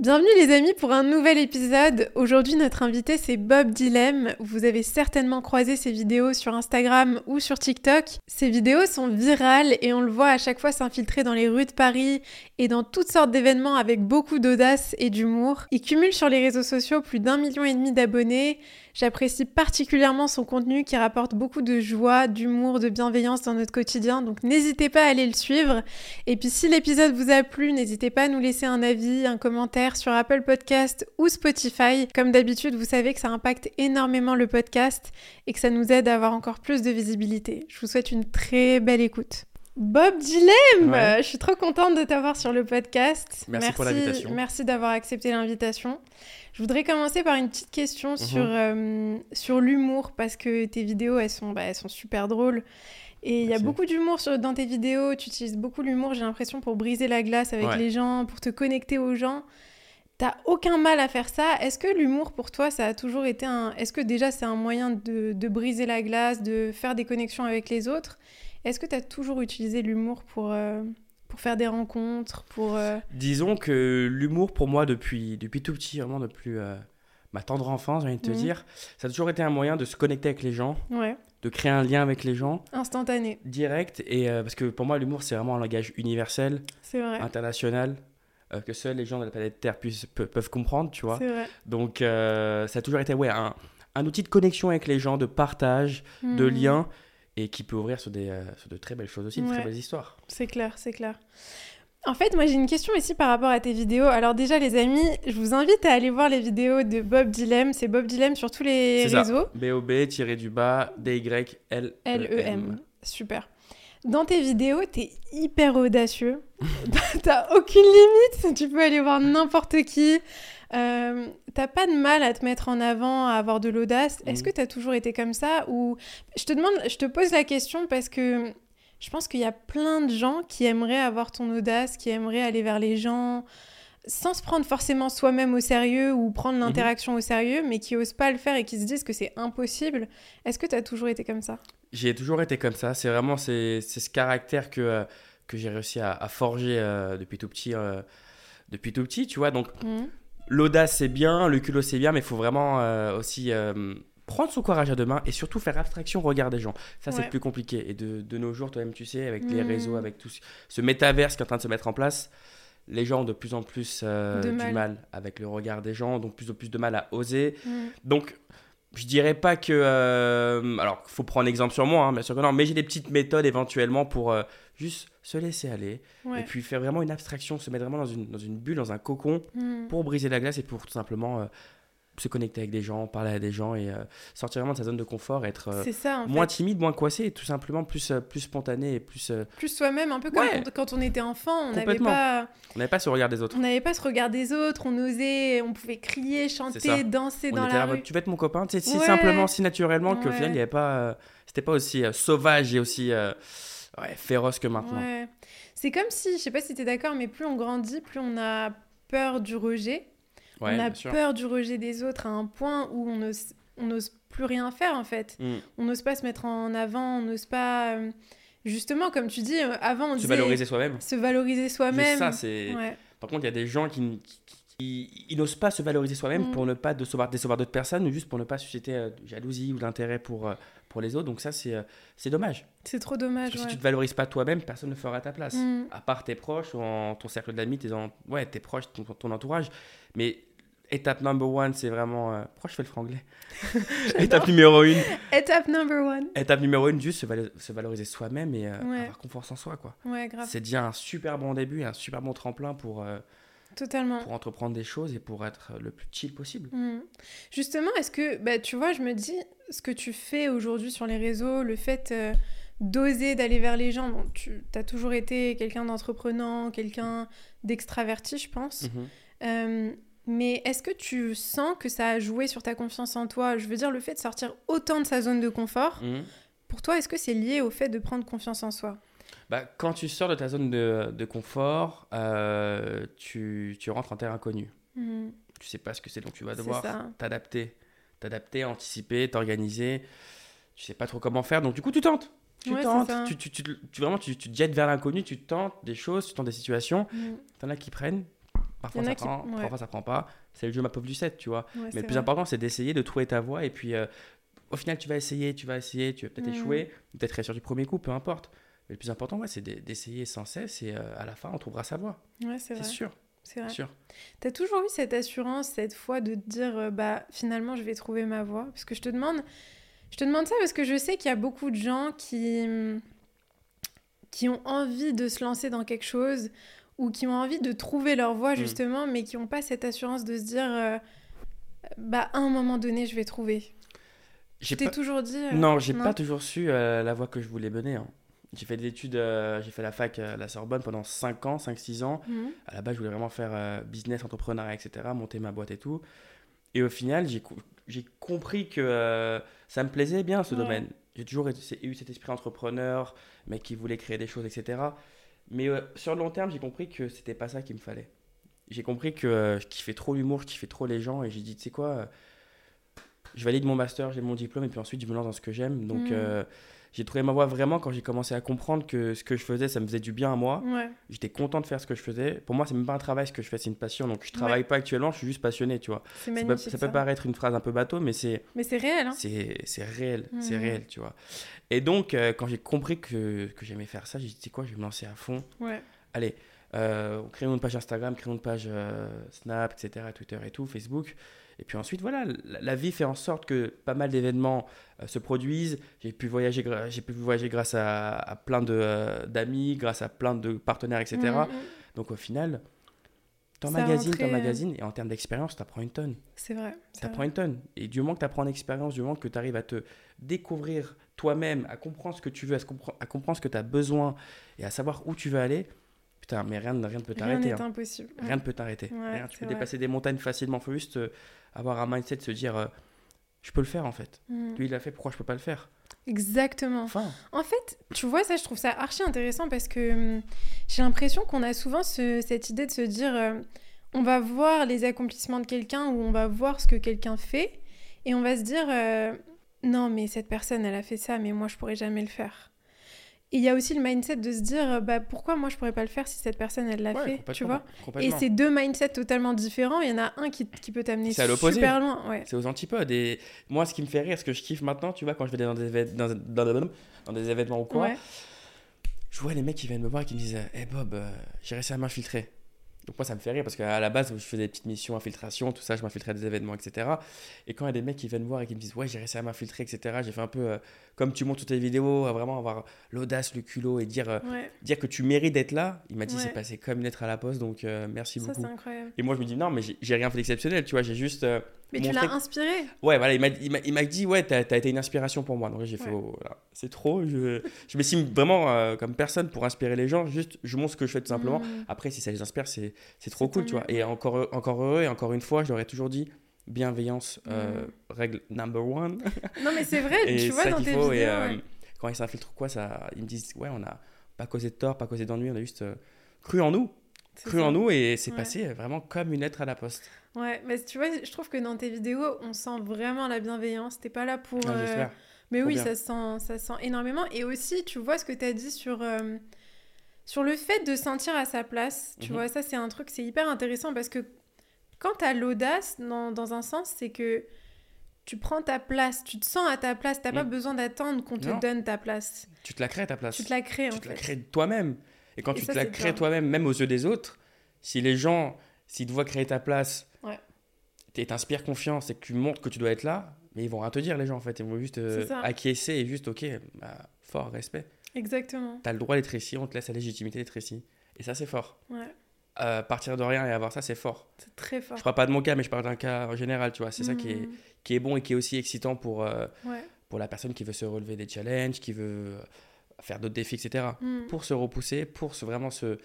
Bienvenue les amis pour un nouvel épisode. Aujourd'hui notre invité c'est Bob Dilem. Vous avez certainement croisé ses vidéos sur Instagram ou sur TikTok. Ces vidéos sont virales et on le voit à chaque fois s'infiltrer dans les rues de Paris et dans toutes sortes d'événements avec beaucoup d'audace et d'humour. Il cumule sur les réseaux sociaux plus d'un million et demi d'abonnés J'apprécie particulièrement son contenu qui rapporte beaucoup de joie, d'humour, de bienveillance dans notre quotidien. Donc n'hésitez pas à aller le suivre. Et puis si l'épisode vous a plu, n'hésitez pas à nous laisser un avis, un commentaire sur Apple Podcast ou Spotify. Comme d'habitude, vous savez que ça impacte énormément le podcast et que ça nous aide à avoir encore plus de visibilité. Je vous souhaite une très belle écoute. Bob Dilem, je suis trop contente de t'avoir sur le podcast. Merci, pour l'invitation. Merci d'avoir accepté l'invitation. Je voudrais commencer par une petite question mhm. sur, euh, sur l'humour, parce que tes vidéos, elles sont, bah, elles sont super drôles. Et il y a beaucoup d'humour dans tes vidéos, tu utilises beaucoup l'humour, j'ai l'impression, pour briser la glace avec les gens, pour te connecter aux gens. T'as aucun mal à faire ça. Est-ce que l'humour pour toi, ça a toujours été un. Est-ce que déjà c'est un moyen de, de, briser la glace, de faire des connexions avec les autres? Est-ce que tu as toujours utilisé l'humour pour, euh, pour faire des rencontres, pour... Euh, Disons que l'humour pour moi depuis, depuis tout petit, vraiment depuis euh, ma tendre enfance, j'ai envie de te mhm. dire, ça a toujours été un moyen de se connecter avec les gens, de créer un lien avec les gens. Instantané. Direct, et parce que pour moi l'humour c'est vraiment un langage universel, vrai. international, que seuls les gens de la planète Terre puissent, peuvent comprendre, tu vois. Vrai. Donc ça a toujours été ouais, un, un, outil de connexion avec les gens, de partage, de mhm. lien et qui peut ouvrir sur, des, euh, sur de très belles choses aussi, de très belles histoires. C'est clair, c'est clair. En fait, moi j'ai une question ici par rapport à tes vidéos. Alors déjà les amis, je vous invite à aller voir les vidéos de Bob Dilem. C'est Bob Dilem sur tous les réseaux. B-O-B-du-bas D-Y-L-E-M. Super. Dans tes vidéos, t'es hyper audacieux. T'as aucune limite. Tu peux aller voir n'importe qui. Euh, t'as pas de mal à te mettre en avant, à avoir de l'audace. Est-ce mm. que t'as toujours été comme ça ou je te demande, je te pose la question parce que je pense qu'il y a plein de gens qui aimeraient avoir ton audace, qui aimeraient aller vers les gens sans se prendre forcément soi-même au sérieux ou prendre mm-hmm. l'interaction au sérieux, mais qui osent pas le faire et qui se disent que c'est impossible. Est-ce que tu as toujours été comme ça? J'ai toujours été comme ça. C'est vraiment c'est, ce caractère que, euh, que j'ai réussi à, forger euh, depuis tout petit. depuis tout petit, tu vois. Donc, mm l'audace c'est bien, le culot c'est bien, mais il faut vraiment euh, aussi euh, prendre son courage à deux mains et surtout faire abstraction au regard des gens. Ça, c'est plus compliqué. Et de, nos jours, toi-même, tu sais, avec les mmh. réseaux, avec tout ce métaverse qui est en train de se mettre en place, les gens ont de plus en plus euh, du mal. avec le regard des gens, donc plus en plus de mal à oser. Mmh. Donc, je dirais pas que. alors, il faut prendre exemple sur moi, hein, bien sûr que non, mais j'ai des petites méthodes éventuellement pour juste se laisser aller et puis faire vraiment une abstraction, se mettre vraiment dans une, dans une bulle, dans un cocon hmm. pour briser la glace et pour tout simplement euh, se connecter avec des gens, parler à des gens et euh, sortir vraiment de sa zone de confort, être euh, moins timide, moins coincé et tout simplement plus, plus spontané et plus... Plus soi-même, un peu comme quand on était enfant, on n'avait pas... On n'avait pas ce regard des autres. On n'avait pas ce regard des autres, on osait, on pouvait crier, chanter, danser dans la rue. Tu vas être mon copain, c'est si simplement, si naturellement qu'au final, il n'y avait pas... C'était pas aussi sauvage et aussi ouais, féroce que maintenant. C'est comme si, je sais pas si tu es d'accord, mais plus on grandit, plus on a peur du rejet. On a peur du rejet des autres à un point où on n'ose on plus rien faire en fait. Mm. On n'ose pas se mettre en avant, on n'ose pas. Euh, justement, comme tu dis, euh, avant on se valoriser soi-même. Se valoriser soi-même. ça, c'est. Par contre, il y a des gens qui, qui, n'osent pas se valoriser soi-même mm. pour ne pas décevoir, décevoir d'autres personnes ou juste pour ne pas susciter euh, jalousie ou l'intérêt pour, pour les autres. Donc ça, c'est, euh, c'est dommage. C'est trop dommage. Parce que si tu te valorises pas toi-même, personne ne fera ta place. Mm. À part tes proches ou en, ton cercle d'amis, tes, ouais, tes proches, ton, entourage. Mais étape number one, c'est vraiment... Euh... Pourquoi je fais le franglais? Étape numéro une. Étape number one. Étape numéro une, juste se, valoriser soi-même et euh, avoir confiance en soi. Quoi. Ouais, grave. C'est déjà un super bon début, un super bon tremplin pour... Euh, Totalement. Pour entreprendre des choses et pour être le plus chill possible. Mm. Justement, est-ce que, bah, tu vois, je me dis, ce que tu fais aujourd'hui sur les réseaux, le fait euh, d'oser d'aller vers les gens, bon, tu as toujours été quelqu'un d'entreprenant, quelqu'un d'extraverti, je pense. Euh, Mais est-ce que tu sens que ça a joué sur ta confiance en toi? Je veux dire, le fait de sortir autant de sa zone de confort, Mhm. pour toi, est-ce que c'est lié au fait de prendre confiance en soi? Bah, quand tu sors de ta zone de, de confort, euh, tu, tu rentres en terre inconnue. Mhm. Tu sais pas ce que c'est, donc tu vas devoir t'adapter. T'adapter, anticiper, t'organiser. Tu sais pas trop comment faire, donc du coup, tu tentes. Tu Ouais, tentes. Tu, tu, tu, tu- vraiment, tu, tu te jettes vers l'inconnu, tu tentes des choses, tu tentes des situations. Mhm. T'en as qui prennent. Parfois ça qui- prend, ouais. parfois ça prend pas. C'est le jeu ma pauvre Lucette, tu vois. Ouais, Mais le plus vrai. important, c'est d'essayer de trouver ta voie. Et puis, euh, au final, tu vas essayer, tu vas essayer, tu vas peut-être Mhm. échouer, peut-être réussir du premier coup, peu importe. Mais le plus important, ouais, c'est d'e- d'essayer sans cesse. Et euh, à la fin, on trouvera sa voie. Ouais, c'est sûr, C'est vrai. sûr. T'as toujours eu cette assurance, cette foi de te dire, euh, bah finalement, je vais trouver ma voie? Parce que je te demande, je te demande ça parce que je sais qu'il y a beaucoup de gens qui qui ont envie de se lancer dans quelque chose ou qui ont envie de trouver leur voie Mm. justement, mais qui n'ont pas cette assurance de se dire, euh, bah à un moment donné, je vais trouver. J'ai pas- toujours dit. euh, Non, j'ai pas toujours su euh, la voie que je voulais mener. hein. J'ai fait des études, euh, j'ai fait la fac à la Sorbonne pendant 5 ans, 5-6 ans. Mhm. À la base, je voulais vraiment faire business, entrepreneuriat, etc., monter ma boîte et tout. Et au final, j'ai co- j'ai compris que ça me plaisait bien ce Ouais. domaine. J'ai toujours eu cet esprit entrepreneur, mec qui voulait créer des choses, etc. Mais euh, sur le long terme, j'ai compris que c'était pas ça qu'il me fallait. J'ai compris que euh, je kiffais trop l'humour, je kiffais trop les gens, et j'ai dit, tu sais quoi, euh, je valide mon master, j'ai mon diplôme, et puis ensuite je me lance dans ce que j'aime. Donc Mhm. J'ai trouvé ma voie vraiment quand j'ai commencé à comprendre que ce que je faisais, ça me faisait du bien à moi. Ouais, J'étais content de faire ce que je faisais. Pour moi, c'est même pas un travail ce que je fais, c'est une passion. Donc je travaille pas actuellement, je suis juste passionné, tu vois. Ça peut, ça paraître une phrase un peu bateau, mais c'est Mais c'est réel, hein. c'est réel, c'est Mhm. réel, tu vois. Et donc euh, quand j'ai compris que, que j'aimais faire ça, j'ai dit tu sais quoi, je vais me lancer à fond. Ouais. Allez, euh, créons une page Instagram, créons une page euh, Snap, etc., Twitter et tout, Facebook. Et puis ensuite, voilà, la, la vie fait en sorte que pas mal d'événements euh, se produisent. J'ai pu voyager, j'ai pu voyager grâce à, à plein de, euh, d'amis, grâce à plein de partenaires, etc. Mhm. Donc au final, rentrait, t'en euh, magazine, et en termes d'expérience, t'apprends une tonne. C'est vrai. T'apprends une tonne. Et du moment que t'apprends en expérience, du moment que t'arrives à te découvrir toi-même, à comprendre ce que tu veux, à, compre- à comprendre ce que t'as besoin, et à savoir où tu veux aller, putain, mais rien, ne- rien ne peut Rien t'arrêter. n'est hein. impossible. Rien ne peut t'arrêter. Ouais, Rien. Tu peux vrai. dépasser des montagnes facilement. faut juste euh, avoir un mindset de se dire, euh, je peux le faire en fait. Mhm. Lui, il l'a fait, pourquoi je peux pas le faire? Exactement. Enfin, En fait, tu vois, ça, je trouve ça archi intéressant parce que hum, j'ai l'impression qu'on a souvent ce- cette idée de se dire euh, on va voir les accomplissements de quelqu'un ou on va voir ce que quelqu'un fait et on va se dire euh, non, mais cette personne, elle a fait ça, mais moi, je pourrais jamais le faire. Et il y a aussi le mindset de se dire euh, bah, pourquoi moi, je pourrais pas le faire si cette personne, elle l'a ouais, fait, tu vois? Et c'est deux mindsets totalement différents. Il y en a un qui, qui peut t'amener super loin. Ouais. C'est aux antipodes. Et moi, ce qui me fait rire, ce que je kiffe maintenant, tu vois, quand je vais dans des, dans, dans- dans des événements ou quoi, Ouais. je vois les mecs qui viennent me voir et qui me disent Hé Bob, euh, j'ai réussi à m'infiltrer. Donc moi, ça me fait rire parce qu'à la base, je faisais des petites missions infiltration, tout ça, je m'infiltrais des événements, etc. Et quand il y a des mecs qui viennent me voir et qui me disent Ouais, j'ai réussi à m'infiltrer, etc., j'ai fait un peu euh, comme tu montes toutes tes vidéos, à vraiment avoir l'audace, le culot et dire, euh, Ouais. dire que tu mérites d'être là. Il m'a dit Ouais. C'est passé comme une lettre à la poste, donc euh, merci Ça, beaucoup. incroyable. Et moi, je me dis Non, mais j'ai- rien fait d'exceptionnel, tu vois, j'ai juste. euh, Mais tu l'as inspiré. Ouais, voilà, il m'a- dit, ouais, t'as as été une inspiration pour moi. Donc j'ai fait, oh, voilà, c'est trop. Je, je m'estime vraiment comme personne pour inspirer les gens. Juste, je montre ce que je fais tout simplement. Mhm. Après, si ça les inspire, c'est c'est trop cool, tu vois. Et encore, encore heureux, et encore une fois, je leur ai toujours dit, bienveillance, euh, Mhm. règle number one. Non, mais c'est vrai, tu vois, dans tes vidéos. et euh, ouais. quand ils s'infiltrent quoi, ça, ils me disent, ouais, on n'a pas causé de tort, pas causé d'ennui, on a juste euh, cru en nous. Cru ça. en nous, et c'est Ouais. passé vraiment comme une lettre à la poste. Ouais, mais tu vois, je trouve que dans tes vidéos, on sent vraiment la bienveillance. T'es pas là pour. Ah, euh. Mais Trop oui, bien. ça se, sent, ça se sent énormément. Et aussi, tu vois ce que tu as dit sur, euh, sur le fait de sentir à sa place. Tu Mhm. vois, ça, c'est un truc, c'est hyper intéressant parce que quand tu as l'audace, dans, dans un sens, c'est que tu prends ta place, tu te sens à ta place. T'as pas Mm. besoin d'attendre qu'on te Non. donne ta place. Tu te la crées ta place. Tu te la crées, en tu te la crées toi-même. Et quand Et tu ça, te la crées toi-même, même aux yeux des autres, si les gens, s'ils te voient créer ta place, Ouais. t'inspires confiance et que tu montres que tu dois être là, mais ils vont rien te dire, les gens, en fait. Ils vont juste euh, acquiescer et juste, ok, bah, fort, respect. Exactement. T'as le droit d'être ici, on te laisse la légitimité d'être ici. Et ça, c'est fort. Ouais, Euh, partir de rien et avoir ça, c'est fort. c'est très fort. Je parle pas de mon cas, mais je parle d'un cas en général, tu vois. C'est ça qui est, Mhm. qui est bon et qui est aussi excitant pour, euh, Ouais. pour la personne qui veut se relever des challenges, qui veut faire d'autres défis, etc. Mhm. Pour se repousser, pour se, vraiment se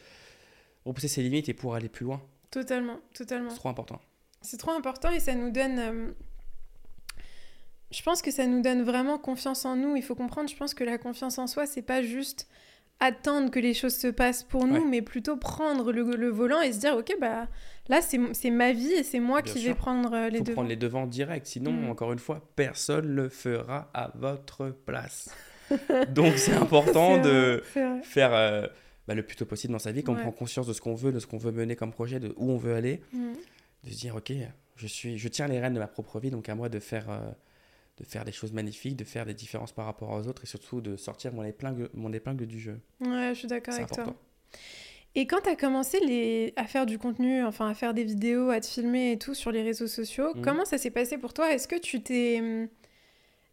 repousser ses limites et pour aller plus loin. Totalement, totalement. C'est trop important. C'est trop important et ça nous donne. euh, Je pense que ça nous donne vraiment confiance en nous. Il faut comprendre, je pense que la confiance en soi, c'est pas juste attendre que les choses se passent pour nous, Ouais. mais plutôt prendre le, le volant et se dire, ok, bah là, c'est ma vie et c'est moi Bien qui sûr. vais prendre euh, les devants. prendre les devants direct. Sinon, Mm. encore une fois, personne ne le fera à votre place. Donc, c'est important de vrai, faire euh, bah, le plus tôt possible dans sa vie, qu'on Ouais. prend conscience de ce qu'on veut, de ce qu'on veut mener comme projet, de où on veut aller, Mm. de se dire, ok, je, suis, je tiens les rênes de ma propre vie, donc à moi de faire, euh, de faire des choses magnifiques, de faire des différences par rapport aux autres et surtout de sortir mon épingle, mon épingle du jeu. Ouais, je suis d'accord avec toi. important. Et quand tu as commencé les... à faire du contenu, enfin à faire des vidéos, à te filmer et tout sur les réseaux sociaux, Mhm. comment ça s'est passé pour toi? Est-ce que tu t'es...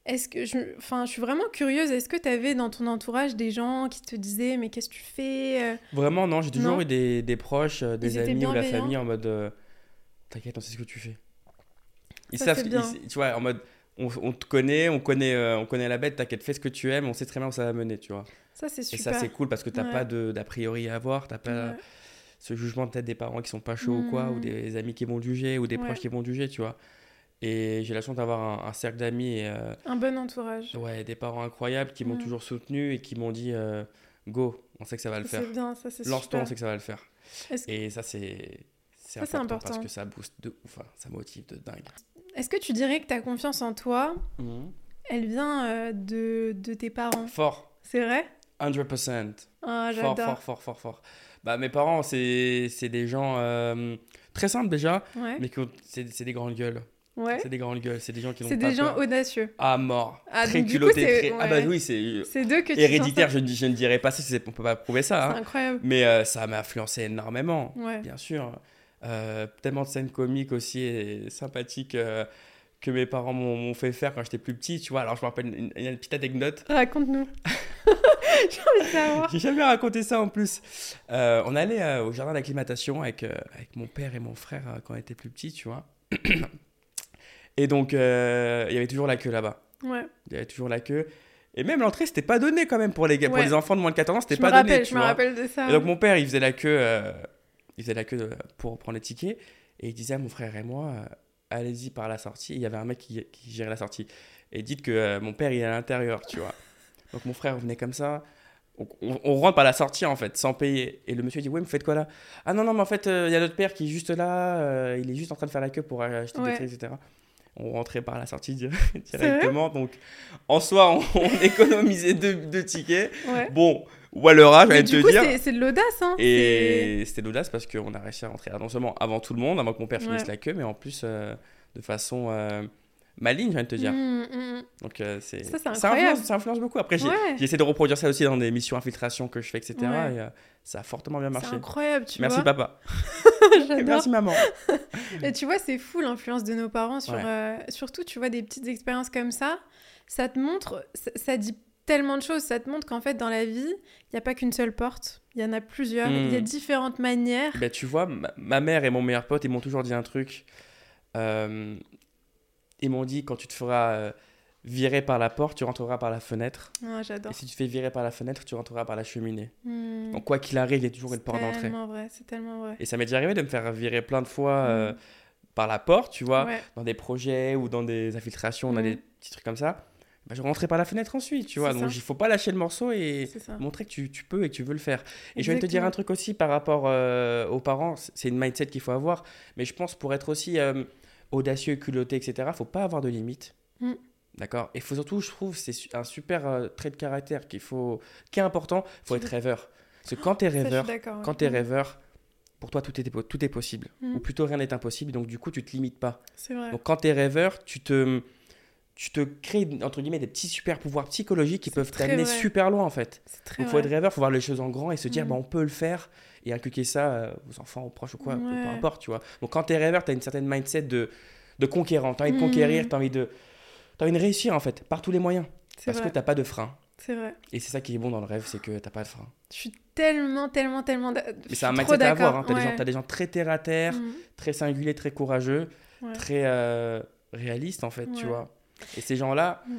Est-ce que je... Enfin, je suis vraiment curieuse. Est-ce que tu avais dans ton entourage des gens qui te disaient mais qu'est-ce que tu fais euh? Vraiment, non, j'ai toujours Non? eu des, des proches, euh, des Ils amis ou la famille en mode euh, T'inquiète, on sait ce que tu fais. Ils Ça, savent, ils- tu vois, en mode on, on te connaît, on connaît, euh, on connaît la bête, t'inquiète, fais ce que tu aimes, on sait très bien où ça va mener, tu vois. Ça c'est Et super. ça, c'est cool parce que t'as Ouais. pas d'a priori à avoir, t'as pas Ouais. ce jugement peut-être des parents qui sont pas chauds ou quoi, ou Mhm. des amis qui vont juger, ou des Ouais. proches qui vont juger, tu vois. Et j'ai la chance d'avoir un, un cercle d'amis et euh, Un bon entourage. ouais, des parents incroyables qui m'ont toujours soutenu et qui m'ont dit euh, Go, on sait que ça va le faire. C'est bien, ça c'est Lance-toi, on sait que ça va le faire. Et ça, c'est c'est Ça, c'est important, important. parce que ça booste de ouf, hein, ça motive de dingue. Est-ce que tu dirais que ta confiance en toi, Mhm. elle vient euh, de, de tes parents? Fort, C'est vrai? 100%. Ah, fort, j'adore. fort, fort, fort, fort. Bah, mes parents, c'est des gens euh, très simples déjà, Ouais. mais c'est des grandes gueules. ouais. C'est des grandes gueules, c'est des gens qui n'ont C'est des gens peur. audacieux. À mort. Ah, très culottés. très- Ah bah ouais. oui, c'est C'est d'eux que tu héréditaire, je, je ne dirais pas ça, on peut pas prouver ça. hein. Incroyable. Mais euh, ça m'a influencé énormément. Ouais. Bien sûr. Euh, tellement de scènes comiques aussi et sympathiques euh, que mes parents m'ont fait faire quand j'étais plus petit, tu vois. Alors, je me rappelle une, une petite anecdote. Raconte-nous. J'ai jamais raconté ça en plus. Euh, on allait euh, au jardin d'acclimatation avec, euh, avec mon père et mon frère quand on était plus petits, tu vois. et donc, il y avait toujours la queue là-bas. Ouais. Il y avait toujours la queue. Et même l'entrée, c'était pas donné quand même pour les, pour les enfants de moins de 14 ans, c'était Je me pas donné. rappelle, tu je me rappelle de ça. Et donc mon père, il faisait la queue, euh, il faisait la queue de- pour prendre les tickets et il disait à mon frère et moi, euh, allez-y par la sortie. Et il y avait un mec qui, qui gérait la sortie. Et dites que euh, mon père il est à l'intérieur, tu vois. Donc mon frère venait comme ça. On, on- on rentre par la sortie en fait, sans payer. Et le monsieur dit ouais, mais vous faites quoi là? Ah non non, mais en fait euh, il y a notre père qui est juste là. euh, il est juste en train de faire la queue pour acheter Ouais. des trucs, etc. On rentrait par la sortie directement. Donc en soi, on, on économisait deux, deux tickets. Ouais. Bon, ou à leur âge, Mais j'allais te coup, dire. c'est c'est de l'audace, hein. C'est- Et c'était l'audace parce qu'on a réussi à rentrer non seulement avant tout le monde, avant que mon père finisse la queue, mais en plus euh, de façon euh, maligne, de te dire. Mm, mm, Donc euh, c'est Ça, c'est ça, influence, ça influence beaucoup. Après, Ouais. j'ai essayé de reproduire ça aussi dans des missions infiltration que je fais, etc. Ouais. Et euh, ça a fortement bien C'est marché. incroyable, tu Merci vois. papa. Merci maman. Et tu vois, c'est fou l'influence de nos parents sur. Euh, surtout, tu vois, des petites expériences comme ça. Ça te montre. Ça, ça dit tellement de choses. Ça te montre qu'en fait, dans la vie, il n'y a pas qu'une seule porte. Il y en a plusieurs. Il y a différentes manières. Ben, tu vois, ma, ma mère et mon meilleur pote, ils m'ont toujours dit un truc. Euh, ils m'ont dit quand tu te feras euh, virer par la porte, tu rentreras par la fenêtre. Ah, J'adore. Et si tu te fais virer par la fenêtre, tu rentreras par la cheminée. Mm. Donc quoi qu'il arrive, il y a toujours une C'est porte d'entrée. tellement vrai. C'est tellement vrai. Et ça m'est déjà arrivé de me faire virer plein de fois euh, Mm. par la porte, tu vois, Ouais. dans des projets ou dans des infiltrations, on a des petits trucs comme ça. Bah, je rentrais par la fenêtre ensuite, tu vois. Donc il faut pas lâcher le morceau et montrer que tu, tu peux et que tu veux le faire. Et je de te dire un truc aussi par rapport euh, aux parents, c'est une mindset qu'il faut avoir. Mais je pense pour être aussi euh, audacieux, culotté, etc., faut pas avoir de limites. Mm. D'accord? Et faut surtout, je trouve, c'est un super euh, trait de caractère qu'il faut, qui est important, faut Tu être rêveur. Parce que quand tu es Ça, je suis rêveur, quand tu es Mm. rêveur, pour toi, tout est, tout est possible. Mm. Ou plutôt, rien n'est impossible. Donc, du coup, tu te limites pas. C'est vrai. Donc, quand tu es rêveur, tu te, tu te crées, entre guillemets, des petits super pouvoirs psychologiques qui peuvent t'amener super loin, en fait. Donc, faut être rêveur, faut voir les choses en grand et se dire, Mm. bah, on peut le faire et inculquer ça euh, aux enfants, aux proches ou quoi, peu- peu, Ouais. importe, tu vois. Donc, quand tu es rêveur, tu as une certaine mindset de, de conquérant. Tu as envie de Mm. conquérir, tu as envie de. T'as envie de réussir en fait, par tous les moyens, parce vrai. que t'as pas de frein. C'est vrai. Et c'est ça qui est bon dans le rêve, c'est que t'as pas de frein. Je suis tellement, tellement, tellement. Mais c'est un mindset à avoir. Hein. T'as, des gens, Ouais. t'as des gens très terre à terre, très singuliers, très courageux, Ouais. très euh, réalistes en fait, tu Ouais. vois. Et ces gens-là, Mm.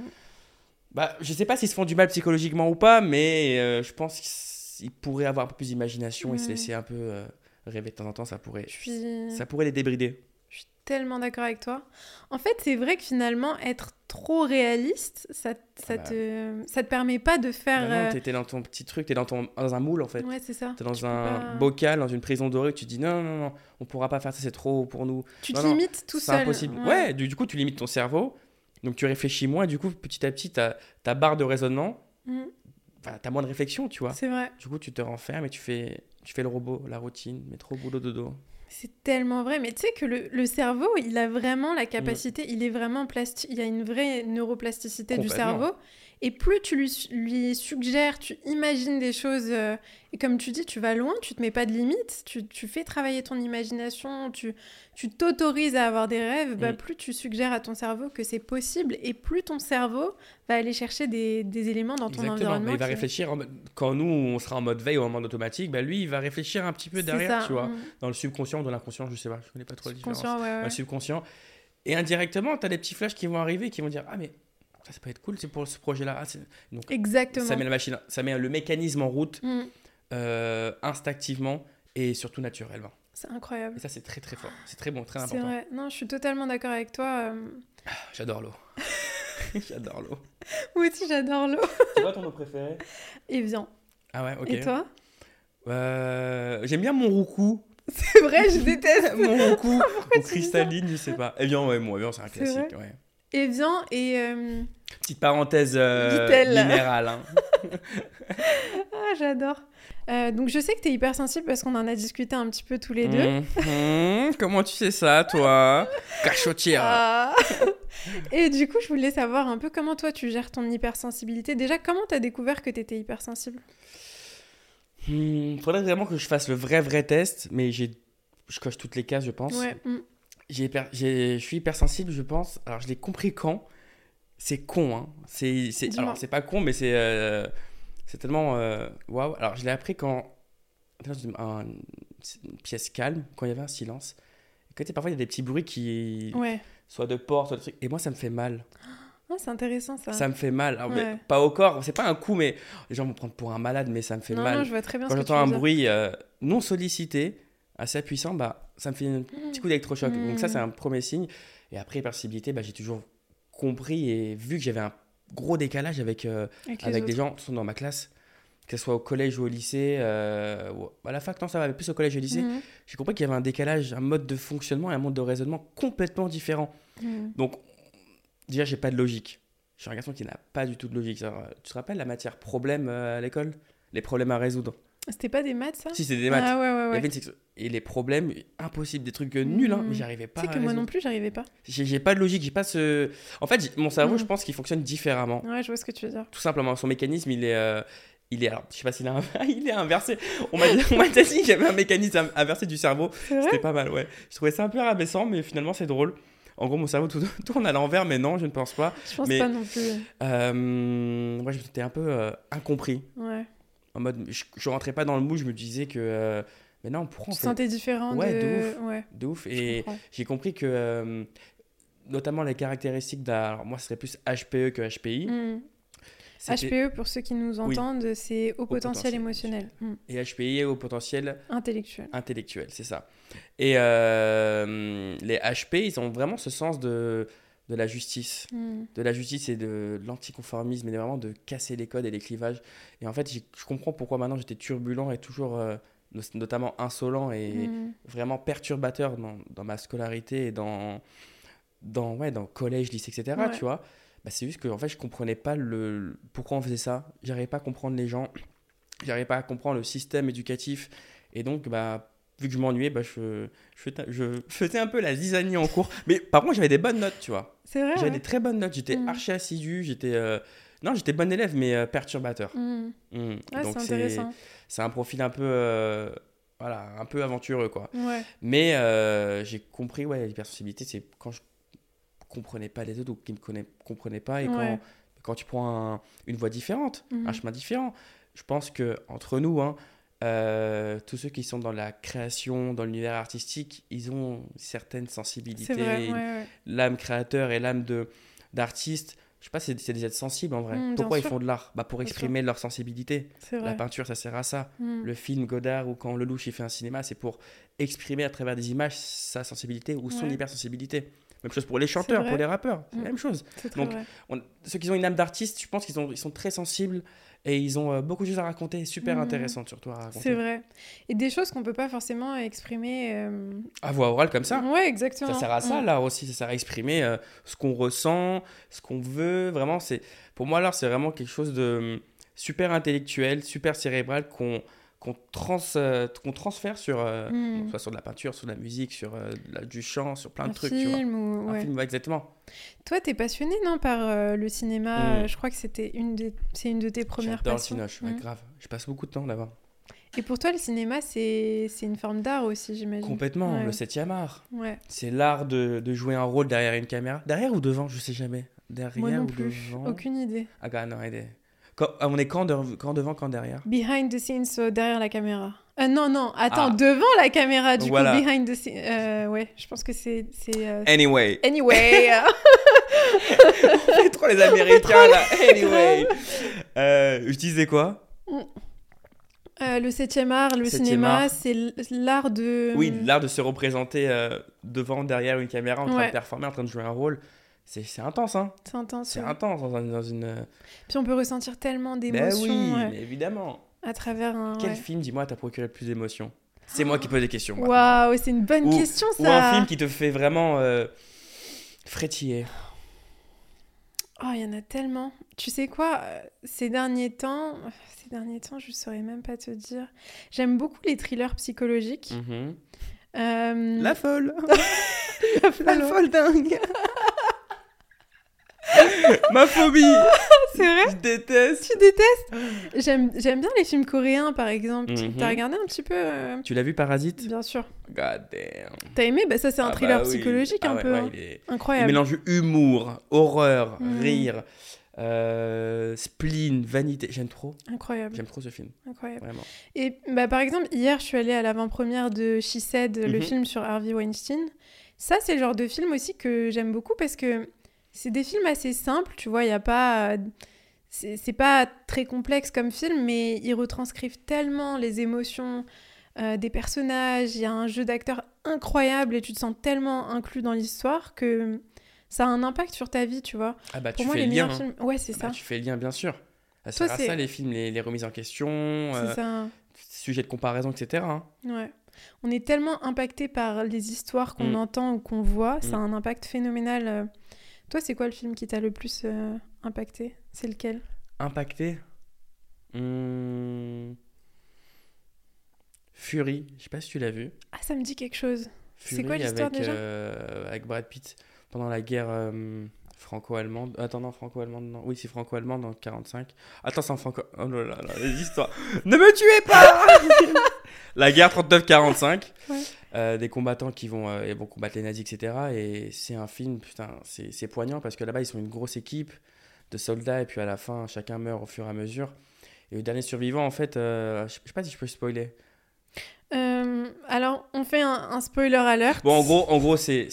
bah, je sais pas s'ils se font du mal psychologiquement ou pas, mais euh, je pense qu'ils pourraient avoir un peu plus d'imagination et se laisser un peu euh, rêver de temps en temps, ça pourrait, suis... ça pourrait les débrider. je suis tellement d'accord avec toi. En fait, c'est vrai que finalement, être trop réaliste, ça, ça, Bah. te, ça te permet pas de faire. Bah non, euh, t'es- dans ton petit truc, t'es dans, ton, dans un moule en fait. Ouais, c'est ça. T'es dans Tu un pas- bocal, dans une prison dorée, tu te dis non, non, non, on pourra pas faire ça, c'est trop pour nous. Tu Non, te non, limites tout C'est seul. impossible. Ouais, du, du coup, tu limites ton cerveau, donc tu réfléchis moins, et du coup, petit à petit, ta, ta barre de raisonnement, Mm, t'as moins de réflexion, tu vois. c'est vrai. Du coup, tu te renfermes et tu fais, tu fais le robot, la routine, métro, boulot, dodo. C'est tellement vrai. Mais tu sais que le, le cerveau, il a vraiment Mm. la capacité, il est vraiment plastique. Il y a une vraie neuroplasticité du cerveau. Et plus tu lui, su- lui suggères, tu imagines des choses, euh, et comme tu dis, tu vas loin, tu te mets pas de limites, tu, tu fais travailler ton imagination, tu tu t'autorises à avoir des rêves, bah, Mm. plus tu suggères à ton cerveau que c'est possible, et plus ton cerveau va aller chercher des, des éléments dans ton Exactement. environnement. Il va réfléchir, en quand nous, on sera en mode veille ou en mode automatique, bah, lui, il va réfléchir un petit peu derrière, ça, tu vois. mm. Dans le subconscient ou dans l'inconscient, je sais pas, je connais pas trop la différence. Ouais, Dans le subconscient. Et indirectement, tu as des petits flashs qui vont arriver, qui vont dire Ah, mais ça, ça peut être cool, c'est pour ce projet-là. Ah, c'est- Donc, Exactement. ça met la machine, ça met le mécanisme en route Mm. euh, instinctivement et surtout naturellement. C'est incroyable. Et ça, c'est très très fort. C'est très bon, très C'est important. vrai. Non, je suis totalement d'accord avec toi. euh, J'adore l'eau. J'adore l'eau. Moi aussi, j'adore l'eau. C'est quoi ton eau préféré Evian. Ah ouais, ok. Et toi? Euh, J'aime bien mon roucou. C'est vrai, je déteste. mon roucou. Ou cristalline, je sais pas. Evian, ouais, moi, Evian, c'est un C'est classique. Ouais. Evian et. euh, Petite parenthèse euh, minérale. hein. Ah, j'adore. Euh, donc, je sais que tu es hypersensible parce qu'on en a discuté un petit peu tous les deux. Mhm. Comment tu sais ça, toi Cachotière? Ah. et du coup, je voulais savoir un peu comment toi tu gères ton hypersensibilité. Déjà, comment tu as découvert que tu étais hypersensible? Hmm, faudrait vraiment que je fasse le vrai, vrai test, mais j'ai, je coche toutes les cases, je pense. Ouais. mm. J'ai hyper- je suis hypersensible, je pense. Alors, je l'ai compris quand C'est con, hein. C'est, alors, c'est pas con, mais c'est, euh, c'est tellement euh, waouh. Alors, je l'ai appris quand. un- une pièce calme, quand il y avait un silence. Et quand, parfois, il y a des petits bruits qui. Ouais. Soit de porte, soit de trucs. Et moi, ça me fait mal. Ah, c'est intéressant ça. Ça me fait mal. Alors, mais pas au corps, c'est pas un coup, mais les gens vont me prendre pour un malade, mais ça me fait non, mal. non, je vois très bien Quand ce que tu j'entends un bruit euh, non sollicité, assez puissant, bah, ça me fait un petit coup d'électrochoc. Mm. Donc ça, c'est un premier signe. Et après, hypersensibilité, bah, j'ai toujours compris et vu que j'avais un gros décalage avec, euh, Avec, des gens qui sont dans ma classe, que ce soit au collège ou au lycée, euh, ou à la fac, non, ça va, mais plus au collège et au lycée, Mhm. j'ai compris qu'il y avait un décalage, un mode de fonctionnement et un mode de raisonnement complètement différent. Donc, déjà, j'ai pas de logique. Je suis un garçon qui n'a pas du tout de logique. Alors, tu te rappelles la matière problème euh, à l'école? Les problèmes à résoudre. C'était pas des maths ça? Si, c'est des maths. Ah ouais, ouais, Il y ouais. avait une section- Et les problèmes, impossible, des trucs euh, nuls, hein, Mhm. mais j'y arrivais pas. Tu sais que moi non plus, j'arrivais pas. J'ai pas de logique, j'ai pas ce. En fait, mon cerveau, je pense qu'il fonctionne différemment. Ouais, je vois ce que tu veux dire. Tout simplement, son mécanisme, il est. euh, Il est, alors, je sais pas s'il il est inversé. On m'a déjà dit qu'il y avait un mécanisme in- inversé du cerveau. C'était pas mal, ouais. Je trouvais ça un peu rabaissant, mais finalement, c'est drôle. En gros, mon cerveau tout- tourne à l'envers, mais non, je ne pense pas. Je pense Mais- pas non plus. Euh, moi, j'étais un peu euh, incompris. Ouais. En mode, je, je rentrais pas dans le moule, je me disais que. euh, mais non, pourquoi on fait sentais différent Ouais, de... de ouf. Ouais, de ouf Et j'ai compris que. euh, notamment les caractéristiques d'un. alors, moi, ce serait plus HPE que HPI. Mm. HPE, pour ceux qui nous Oui. entendent, c'est haut potentiel potentiel émotionnel. Mm. Et HPI au potentiel Intellectuel. intellectuel, c'est ça. Et euh, les HP, ils ont vraiment ce sens de, de la justice. Mm. De la justice et de l'anticonformisme, et vraiment de casser les codes et les clivages. Et en fait, je comprends pourquoi maintenant j'étais turbulent et toujours, euh, no- notamment insolent et Mm. vraiment perturbateur dans, dans ma scolarité et dans, dans, ouais, dans collège, lycée, etc. Ouais. Tu vois bah, C'est juste que en fait, je comprenais pas le, le- pourquoi on faisait ça. J'arrivais pas à comprendre les gens. J'arrivais pas à comprendre le système éducatif. Et donc, bah, vu que je m'ennuyais, bah, je, je, faisais- je faisais un peu la zizanie en cours. Mais par contre, j'avais des bonnes notes, tu vois. C'est vrai J'avais ouais. des très bonnes notes. J'étais Mm. archi assidu. J'étais. euh, Non, j'étais bon élève, mais euh, perturbateur. Mm. Mm. Ouais, Donc, c'est c'est un profil un peu. euh, Voilà, un peu aventureux, quoi. Ouais. Mais j'ai compris, ouais, l'hypersensibilité, c'est quand je comprenais pas les autres ou qui me connais- comprenaient pas et Ouais. quand, quand tu prends un- une voie différente, un chemin différent. Je pense que entre nous, hein, euh, tous ceux qui sont dans la création, dans l'univers artistique, ils ont une certaine sensibilité, C'est vrai, ouais, ouais. l'âme créateur et l'âme d'artiste. je sais pas, c'est des êtres sensibles en vrai. Mm, Pourquoi ils sûr. font de l'art? Bah pour exprimer leur sensibilité. La peinture, ça sert à ça. Mm. Le film Godard ou quand Lelouch il fait un cinéma, c'est pour exprimer à travers des images sa sensibilité ou son Ouais. hypersensibilité. Même chose pour les chanteurs, pour les rappeurs, c'est Mm. la même chose. Donc. On- ceux qui ont une âme d'artiste, je pense qu'ils ont- ils sont très sensibles et ils ont euh, beaucoup de choses à raconter, super Mhm. intéressantes surtout à raconter. C'est vrai. Et des choses qu'on peut pas forcément exprimer. euh, À voix orale comme ça. Ouais, exactement. Ça sert à ça, l'art aussi. Ça sert à exprimer euh, ce qu'on ressent, ce qu'on veut. Vraiment, c'est pour moi, l'art, c'est vraiment quelque chose de super intellectuel, super cérébral qu'on qu'on trans, euh, qu'on transfère sur, euh, Mm. soit sur de la peinture, sur de la musique, sur euh, la- du chant, sur plein Un de trucs. tu vois. film ou. Un ouais. film, ouais, exactement. Toi, t'es passionné, non, par le cinéma? Mm. euh, Je crois que c'était une des... c'est une de tes premières J'adore le passions. ouais, Mm. grave. Je passe beaucoup de temps là-bas. Et pour toi, le cinéma, c'est une forme d'art aussi, j'imagine. Complètement, Ouais. le septième art. Ouais. C'est l'art de, de jouer un rôle derrière une caméra. Derrière ou devant, je sais jamais. Derrière Moi non ou plus. devant. Aucune idée. I got no idea. Quand, on est quand, de- quand devant, quand derrière Behind the scenes, euh, derrière la caméra. Euh, non, non, attends, Ah. devant la caméra, du Voilà. coup, behind the scenes. euh, ouais, je pense que c'est. Anyway. Anyway. On fait trop les Américains là. Anyway. Je disais quoi? Euh, le septième art, le Septième cinéma, art. c'est l'art de. Oui, l'art de se représenter devant, derrière une caméra, en train Ouais. de performer, en train de jouer un rôle. C'est intense, hein. C'est intense. C'est intense dans, un- dans une. euh, Puis on peut ressentir tellement Ben d'émotions oui, ouais, mais évidemment. à travers un. Quel ouais. film, dis-moi, t'a procuré le plus d'émotions? C'est moi qui pose des questions. Waouh, c'est une bonne Ou- question ça. Ou un film qui te fait vraiment euh, frétiller. Oh, il y en a tellement. Tu sais quoi, euh, ces derniers temps, ces derniers temps, je saurais même pas te dire. J'aime beaucoup les thrillers psychologiques. Mhm. Euh, La folle la folle. dingue Ma phobie C'est vrai Je déteste Tu détestes J'aime bien les films coréens, par exemple. Mhm. T'as regardé un petit peu euh, Tu l'as vu Parasite? Bien sûr. God damn T'as aimé? Bah ça, c'est un Ah bah thriller oui. psychologique Ah un ouais, peu. ouais, hein. il, est- il Incroyable. mélange humour, horreur, Mhm. rire, euh, spleen, vanité. J'aime trop, Incroyable. j'aime trop ce film, Incroyable. vraiment. Et bah, par exemple, hier, je suis allée à l'avant-première de She Said, le Mhm. film sur Harvey Weinstein. Ça, c'est le genre de film aussi que j'aime beaucoup parce que c'est des films assez simples, tu vois, il n'y a pas... euh, C'est pas très complexe comme film, mais ils retranscrivent tellement les émotions euh, des personnages, il y a un jeu d'acteur incroyable et tu te sens tellement inclus dans l'histoire que ça a un impact sur ta vie, tu vois. Ah bah Pour tu moi, fais les le lien, meilleurs hein. films... Ouais, c'est Ah bah, ça. tu fais le lien bien sûr. Ça Toi, sert à ça les films, les, les remises en question, euh, ça. sujets de comparaison, etc. hein. Ouais. On est tellement impacté par les histoires qu'on Mm. entend ou qu'on voit, ça a Mm. un impact phénoménal. Toi, c'est quoi le film qui t'a le plus euh, impacté? C'est lequel? Impacté? Hmm. Fury, je sais pas si tu l'as vu. Ah, ça me dit quelque chose. C'est quoi l'histoire déjà? euh, avec Brad Pitt pendant la guerre euh, franco-allemande. Attends, non, franco-allemande, non. Oui, c'est franco-allemande en 45. Attends, c'est en franco. Oh là là, là, les histoires. ne me tuez pas La guerre 39-45. Ouais. Euh, des combattants qui vont, euh, ils vont combattre les nazis, etc. Et c'est un film, putain, c'est poignant parce que là-bas, ils sont une grosse équipe de soldats et puis à la fin, chacun meurt au fur et à mesure. Et le dernier survivant, en fait, euh, je je sais pas si je peux spoiler. Euh, alors, on fait un, un spoiler alert. Bon, en gros, en gros c'est,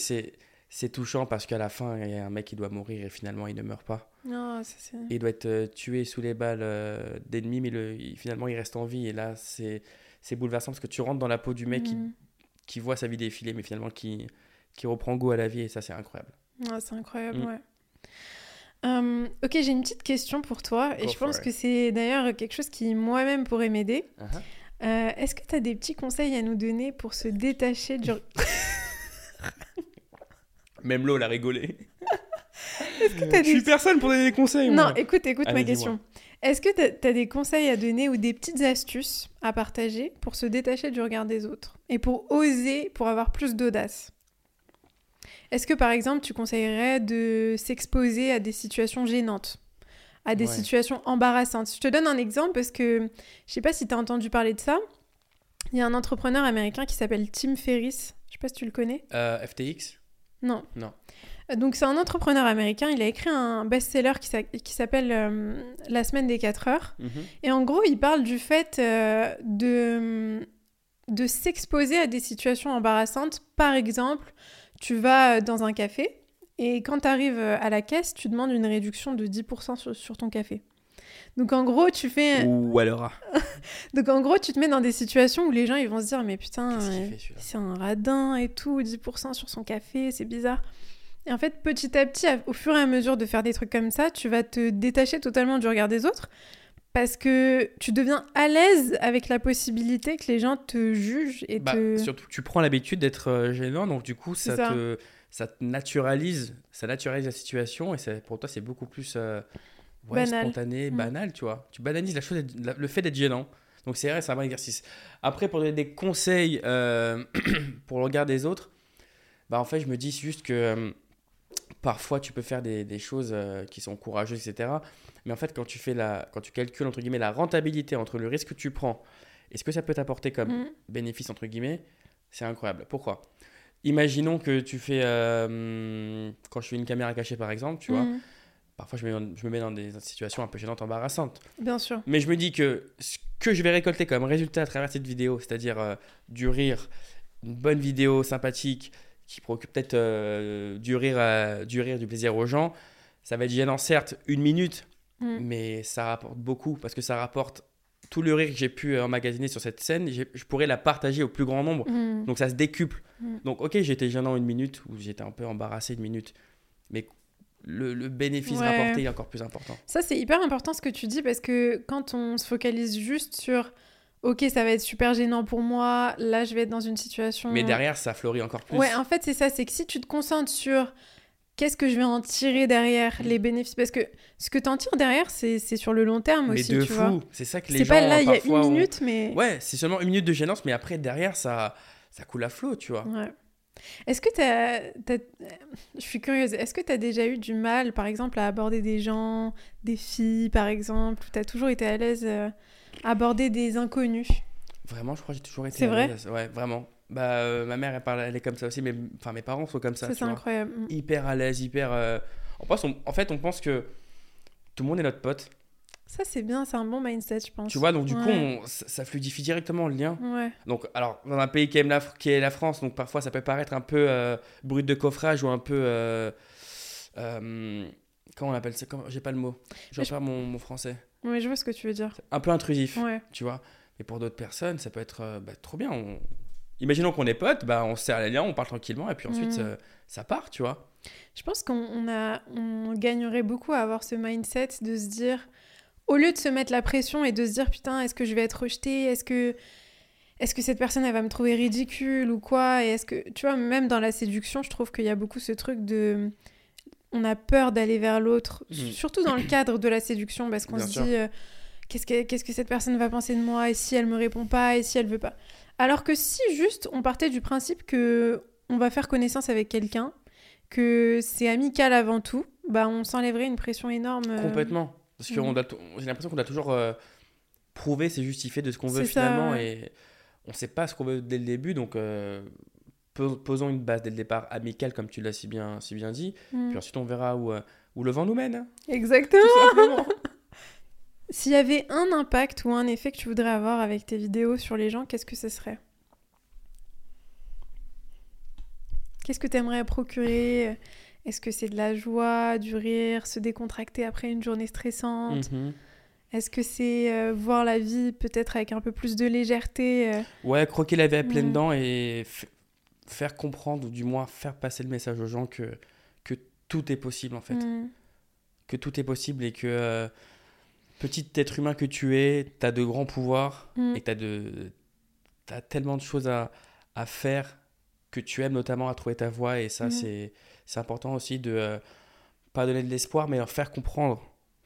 c'est, touchant parce qu'à la fin, il y a un mec qui doit mourir et finalement, il ne meurt pas. Non, ça, c'est... Et il doit être euh, tué sous les balles euh, d'ennemis, mais le, finalement, il reste en vie. Et là, c'est, bouleversant parce que tu rentres dans la peau du mec qui, Mm. qui voit sa vie défiler, mais finalement, qui, qui reprend goût à la vie. Et ça, c'est incroyable. Ah, c'est incroyable, Mm. ouais. Euh, ok, j'ai une petite question pour toi, et je pense que c'est d'ailleurs quelque chose qui moi-même pourrait m'aider. Uh-huh. Euh, Est-ce que tu as des petits conseils à nous donner pour se détacher du... Même l'eau, l'a rigolé. Est-ce que Je suis personne pour donner des conseils. Non, moi. écoute, écoute ma question. Est-ce que tu as, des conseils à donner ou des petites astuces à partager pour se détacher du regard des autres et pour oser, pour avoir plus d'audace? Est-ce que par exemple tu conseillerais de s'exposer à des situations gênantes à des Ouais. situations embarrassantes? Je te donne un exemple parce que je sais pas si tu as entendu parler de ça. Il y a un entrepreneur américain qui s'appelle Tim Ferriss. Je sais pas si tu le connais. Euh, FTX Non. Non. Euh, Donc c'est un entrepreneur américain, il a écrit un best-seller qui s'a- qui s'appelle euh, La semaine des 4 heures. Mhm. Et en gros, il parle du fait euh, de, de s'exposer à des situations embarrassantes. Par exemple, tu vas dans un café Et quand tu arrives à la caisse, tu demandes une réduction de 10% sur, ton café. Donc en gros, tu fais. Ou alors. Donc en gros, tu te mets dans des situations où les gens ils vont se dire mais putain, c'est un radin et tout, 10% sur son café, c'est bizarre. Et en fait, petit à petit, au fur et à mesure de faire des trucs comme ça, tu vas te détacher totalement du regard des autres parce que tu deviens à l'aise avec la possibilité que les gens te jugent et bah, te... Surtout, tu prends l'habitude d'être euh, gênant, donc du coup, ça, te ça naturalise, ça naturalise la situation et pour toi, c'est beaucoup plus euh, spontané, mm. banal, tu vois. Tu banalises la chose, le fait d'être gênant. Donc c'est vrai, c'est un bon exercice. Après, pour donner des conseils euh, pour le regard des autres, bah en fait, je me dis juste que parfois tu peux faire des, des choses qui sont courageuses, etc. Mais en fait, quand tu, fais la, quand tu calcules entre guillemets la rentabilité entre le risque que tu prends et ce que ça peut t'apporter comme mm. bénéfice entre guillemets, c'est incroyable. Pourquoi? Imaginons que tu fais. Euh, quand je fais une caméra cachée par exemple, tu vois, mm. Parfois je me, je me, mets dans des situations un peu gênantes, embarrassantes. Bien sûr. Mais je me dis que ce que je vais récolter comme résultat à travers cette vidéo, c'est-à-dire euh, du rire, une bonne vidéo sympathique qui procure peut-être euh, du, rire, du rire, du plaisir aux gens, ça va être gênant certes une minute, Mm. mais ça rapporte beaucoup parce que ça rapporte tout le rire que j'ai pu euh, emmagasiner sur cette scène, je pourrais la partager au plus grand nombre. Mm. Donc ça se décuple. Mm. Donc ok, j'étais gênant une minute ou j'étais un peu embarrassé une minute, mais le, bénéfice rapporté est encore plus important. Ça c'est hyper important ce que tu dis parce que quand on se focalise juste sur ok, ça va être super gênant pour moi, là je vais être dans une situation. Mais derrière, ça fleurit encore plus. Ouais, en fait, c'est ça, c'est que si tu te concentres sur qu'est-ce que je vais en tirer derrière les bénéfices Parce que ce que tu en tires derrière, c'est sur le long terme aussi. Mais de tu fou, c'est ça que les gens. C'est pas là, il y a une minute, mais. Ouais, c'est seulement une minute de gênance, mais après, derrière, ça, ça coule à flot, tu vois. Ouais. Est-ce que tu as, Je suis curieuse, est-ce que tu as déjà eu du mal, par exemple, à aborder des gens, des filles, par exemple, ou tu as toujours été à l'aise euh, à aborder des inconnus? Vraiment, je crois que j'ai toujours été C'est vrai? Ouais, vraiment. Bah, euh, ma mère, elle, parle, elle est comme ça aussi, mais enfin, mes parents sont comme ça. C'est incroyable. Mm. Hyper à l'aise, hyper. Euh, on en fait, on pense que tout le monde est notre pote. Ça, c'est bien, c'est un bon mindset, je pense. Tu vois, donc du coup, ça, fluidifie directement le lien. Ouais. Donc, alors, dans un pays qui, aime la, qui est la France, donc parfois ça peut paraître un peu euh, brut de coffrage ou un peu. comment on appelle ça J'ai pas le mot. Je vais mon, mon, français. Oui, je vois ce que tu veux dire. Un peu intrusif, tu vois. Mais pour d'autres personnes, ça peut être bah, trop bien. On, imaginons qu'on est potes, bah, on se serre les liens, on parle tranquillement, et puis ensuite, ça, part, tu vois. Je pense qu'on a, on gagnerait beaucoup à avoir ce mindset de se dire, au lieu de se mettre la pression et de se dire, putain, est-ce que je vais être rejeté Est-ce que, est-ce que cette personne, elle va me trouver ridicule ou quoi? Et est-ce que, tu vois, même dans la séduction, je trouve qu'il y a beaucoup ce truc de... On a peur d'aller vers l'autre, mm. surtout dans le cadre de la séduction, parce qu'on se dit... Euh, qu'est-ce que, qu'est-ce que cette personne va penser de moi? Et si elle me répond pas? Et si elle veut pas? Alors que si juste on partait du principe que on va faire connaissance avec quelqu'un, que c'est amical avant tout, bah on s'enlèverait une pression énorme. Euh. Complètement. Parce que mhm. j'ai l'impression qu'on a toujours euh, prouvé, c'est justifié de ce qu'on veut finalement et on sait pas ce qu'on veut dès le début, donc euh, posons une base dès le départ amicale comme tu l'as si bien, si bien dit, mhm. puis ensuite on verra où, où le vent nous mène. Exactement. S'il y avait un impact ou un effet que tu voudrais avoir avec tes vidéos sur les gens, qu'est-ce que ce serait? Qu'est-ce que tu aimerais procurer? Est-ce que c'est de la joie, du rire, se décontracter après une journée stressante mhm. Est-ce que c'est euh, voir la vie peut-être avec un peu plus de légèreté euh Ouais, croquer la vie à pleines dents et faire comprendre, ou du moins faire passer le message aux gens que, que tout est possible en fait. Mm. Que tout est possible et que euh, petit être humain que tu es, tu as de grands pouvoirs mm. et tu as, de, as tellement de choses à, à, faire que tu aimes notamment à trouver ta voie. Et ça, mm. C'est important aussi de euh, pas donner de l'espoir, mais leur faire comprendre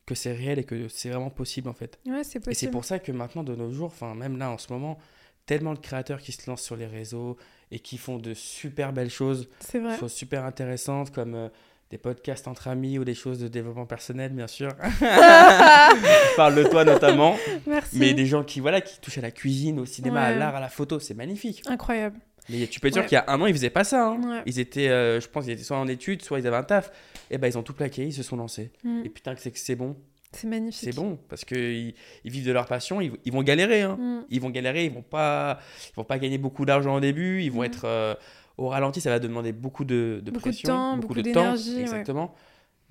que c'est réel et que c'est vraiment possible en fait. Ouais, c'est possible. Et c'est pour ça que maintenant, de nos jours, enfin même là en ce moment, tellement de créateurs qui se lancent sur les réseaux et qui font de super belles choses, des choses super intéressantes comme... Euh, des podcasts entre amis ou des choses de développement personnel, bien sûr. Je parle de toi notamment. Merci. Mais des gens qui, voilà, qui touchent à la cuisine, au cinéma, à l'art, à la photo, c'est magnifique. Incroyable. Mais tu peux être sûr qu'il y a un an, ils faisaient pas ça. Hein. Ils étaient, euh, je pense, ils étaient soit en études, soit ils avaient un taf. Et ben ils ont tout plaqué, ils se sont lancés. Mm. Et putain, que c'est que c'est bon. C'est magnifique. C'est bon parce qu'ils ils vivent de leur passion. Ils, ils vont galérer. Hein. Mm. Ils vont galérer. Ils vont pas, ils vont pas gagner beaucoup d'argent au début. Ils vont mm. être euh, au ralenti, ça va demander beaucoup de, de Beaucoup de temps, beaucoup, beaucoup de temps, ouais. exactement.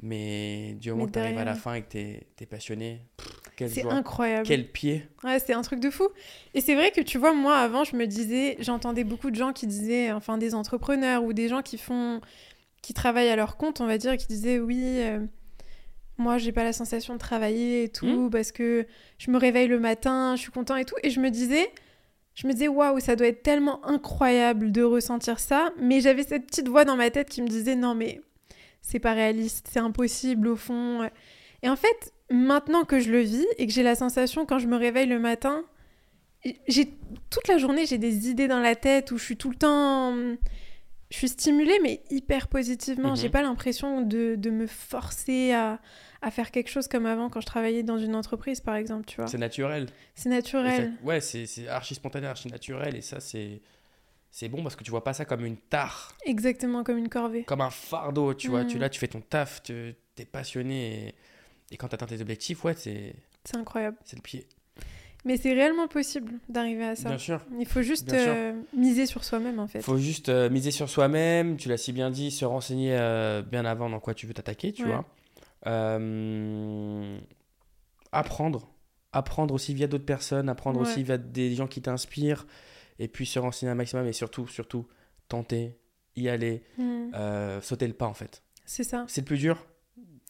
Mais du moment que tu arrives à la fin et que tu es, passionné, pff, quelle C'est incroyable. quel pied. Ouais, c'est un truc de fou. Et c'est vrai que tu vois, moi avant, je me disais, j'entendais beaucoup de gens qui disaient, enfin des entrepreneurs ou des gens qui font, qui travaillent à leur compte, on va dire, qui disaient, oui, euh, moi j'ai pas la sensation de travailler et tout, parce que je me réveille le matin, je suis content et tout. Et je me disais, je me disais, waouh, ça doit être tellement incroyable de ressentir ça. Mais j'avais cette petite voix dans ma tête qui me disait, non mais c'est pas réaliste, c'est impossible au fond. Et en fait, maintenant que je le vis et que j'ai la sensation quand je me réveille le matin, j'ai toute la journée j'ai des idées dans la tête où je suis tout le temps je suis stimulée mais hyper positivement, Mhm. j'ai pas l'impression de, de me forcer à, à faire quelque chose comme avant quand je travaillais dans une entreprise par exemple, tu vois. C'est naturel. C'est ça- naturel. ouais, c'est c'est archi spontané, archi naturel. Et ça, c'est c'est bon parce que tu vois pas ça comme une tare, Exactement comme une corvée. comme un fardeau. Tu vois, tu, Mhm. là, tu fais ton taf, tu es passionné. Et, et quand tu atteins tes objectifs, ouais, c'est C'est incroyable. c'est le pied. Mais c'est réellement possible d'arriver à ça. Bien sûr. Il faut juste euh, miser sur soi-même en fait. faut juste euh, miser sur soi-même, tu l'as si bien dit, se renseigner euh, bien avant dans quoi tu veux t'attaquer, tu Ouais. vois. Apprendre. Apprendre aussi via d'autres personnes, apprendre Ouais. aussi via des gens qui t'inspirent, et puis se renseigner un maximum, et surtout, surtout, tenter, y aller, Hmm. sauter le pas en fait. C'est ça. C'est le plus dur.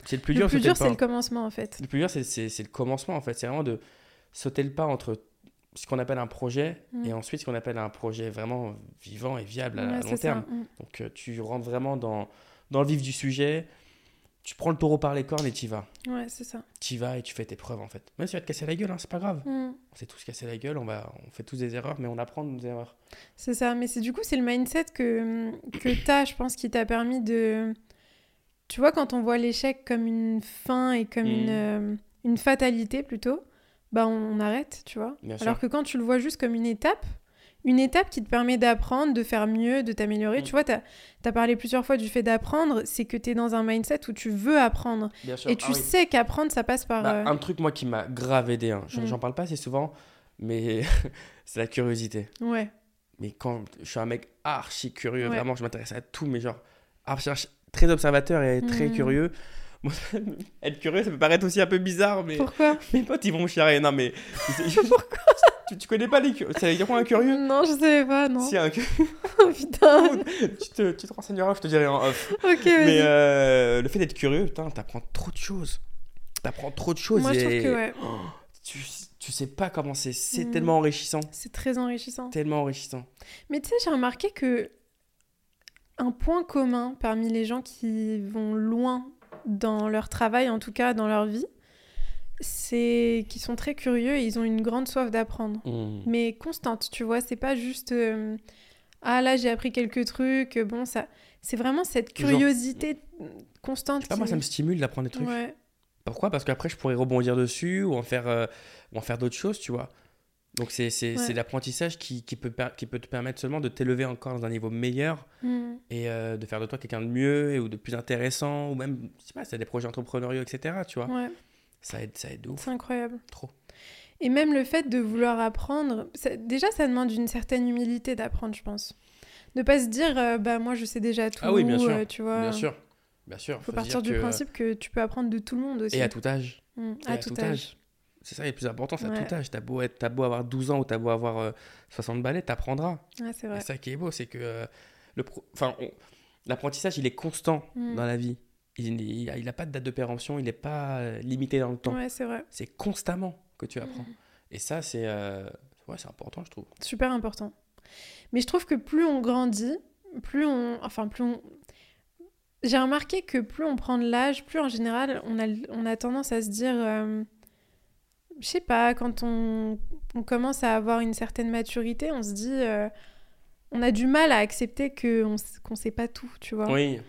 C'est le plus Le dur, plus sauter dur le c'est le commencement en fait. Le plus dur, c'est- le commencement en fait. C'est vraiment de sauter le pas entre ce qu'on appelle un projet Mm. et ensuite ce qu'on appelle un projet vraiment vivant et viable à, Ouais, à c'est long terme. Hmm. Donc euh, tu rentres vraiment dans, dans le vif du sujet, tu prends le taureau par les cornes et tu y vas. Ouais, c'est ça. Tu y vas et tu fais tes preuves en fait. Même si tu vas te casser la gueule, hein, c'est pas grave. Hmm. On s'est tous cassé la gueule, on, va, on fait tous des erreurs, mais on apprend de nos erreurs. C'est ça, mais c'est du coup, c'est le mindset que, que tu as, je pense, qui t'a permis de... Tu vois, quand on voit l'échec comme une fin et comme une, euh, une fatalité plutôt, bah on, arrête, tu vois. Bien sûr. Alors que quand tu le vois juste comme une étape, une étape qui te permet d'apprendre, de faire mieux, de t'améliorer, Mhm. tu vois, tu as, parlé plusieurs fois du fait d'apprendre, c'est que tu es dans un mindset où tu veux apprendre. Bien sûr. Et tu Ah oui. sais qu'apprendre, ça passe par... Bah, euh, Un truc, moi, qui m'a grave aidé, hein. Je- Mm. j'en parle pas assez souvent, mais c'est la curiosité. Ouais, Mais quand je suis un mec archi curieux, Ouais. vraiment, je m'intéresse à tout, mais genre, archi, archi- très observateur et très Mhm. curieux. Être curieux, ça peut paraître aussi un peu bizarre, mais pourquoi mes potes, ils vont me chialer. Non, mais. tu, tu connais pas les curieux Ça veut dire quoi un curieux? Non, je savais pas, non. Si un curieux, Oh putain tu te, tu te renseigneras, je te dirai en off. Ok, Mais euh, le fait d'être curieux, putain, t'apprends trop de choses. T'apprends trop de choses. Moi, je trouve que ouais, tu, tu sais pas comment c'est. C'est Mhm. tellement enrichissant. c'est très enrichissant. Tellement enrichissant. Mais tu sais, j'ai remarqué que un point commun parmi les gens qui vont loin dans leur travail, en tout cas dans leur vie, c'est qu'ils sont très curieux et ils ont une grande soif d'apprendre. Mhm. Mais constante, tu vois, c'est pas juste euh, ah là j'ai appris quelques trucs, bon ça, c'est vraiment cette Genre- curiosité constante. Je sais pas, qui- moi, ça me stimule d'apprendre des trucs. Ouais, Pourquoi? Parce qu'après, je pourrais rebondir dessus ou en faire, euh, ou en faire d'autres choses, tu vois. Donc, c'est Ouais. l'apprentissage qui, qui, peut qui peut te permettre seulement de t'élever encore dans un niveau meilleur Hmm. et euh, de faire de toi quelqu'un de mieux et, ou de plus intéressant ou même, je sais pas, c'est des projets entrepreneuriaux, etc. Tu vois. ouais, Ça aide, ça aide c'est incroyable. Trop. Et même le fait de vouloir apprendre, ça- déjà ça demande une certaine humilité d'apprendre, je pense. Ne pas se dire, euh, bah moi je sais déjà tout, Ah oui, bien sûr. euh, tu vois. Bien sûr. Bien sûr. Faut partir du que- principe que tu peux apprendre de tout le monde aussi. Et à tout âge. Mm, Et à, tout âge. C'est ça le plus important, c'est à Ouais. tout âge. T'as beau, être- t'as beau avoir 12 ans ou t'as beau avoir euh, 60 balais, t'apprendras. Ouais, c'est vrai. C'est ça qui est beau, c'est que euh, le pro- enfin, l'apprentissage, il est constant Mm. dans la vie. Il n'a il a pas de date de péremption, il n'est pas euh, limité dans le temps. Ouais, c'est vrai. C'est constamment que tu apprends. Mm. Et ça, c'est euh, ouais, c'est important, je trouve. Super important. Mais je trouve que plus on grandit, plus on. Enfin, plus on. J'ai remarqué que plus on prend de l'âge, plus en général, on a, on a tendance à se dire. Je sais pas, quand on, on commence à avoir une certaine maturité, on se dit. euh, on a du mal à accepter que on s- qu'on sait pas tout, tu vois. Oui,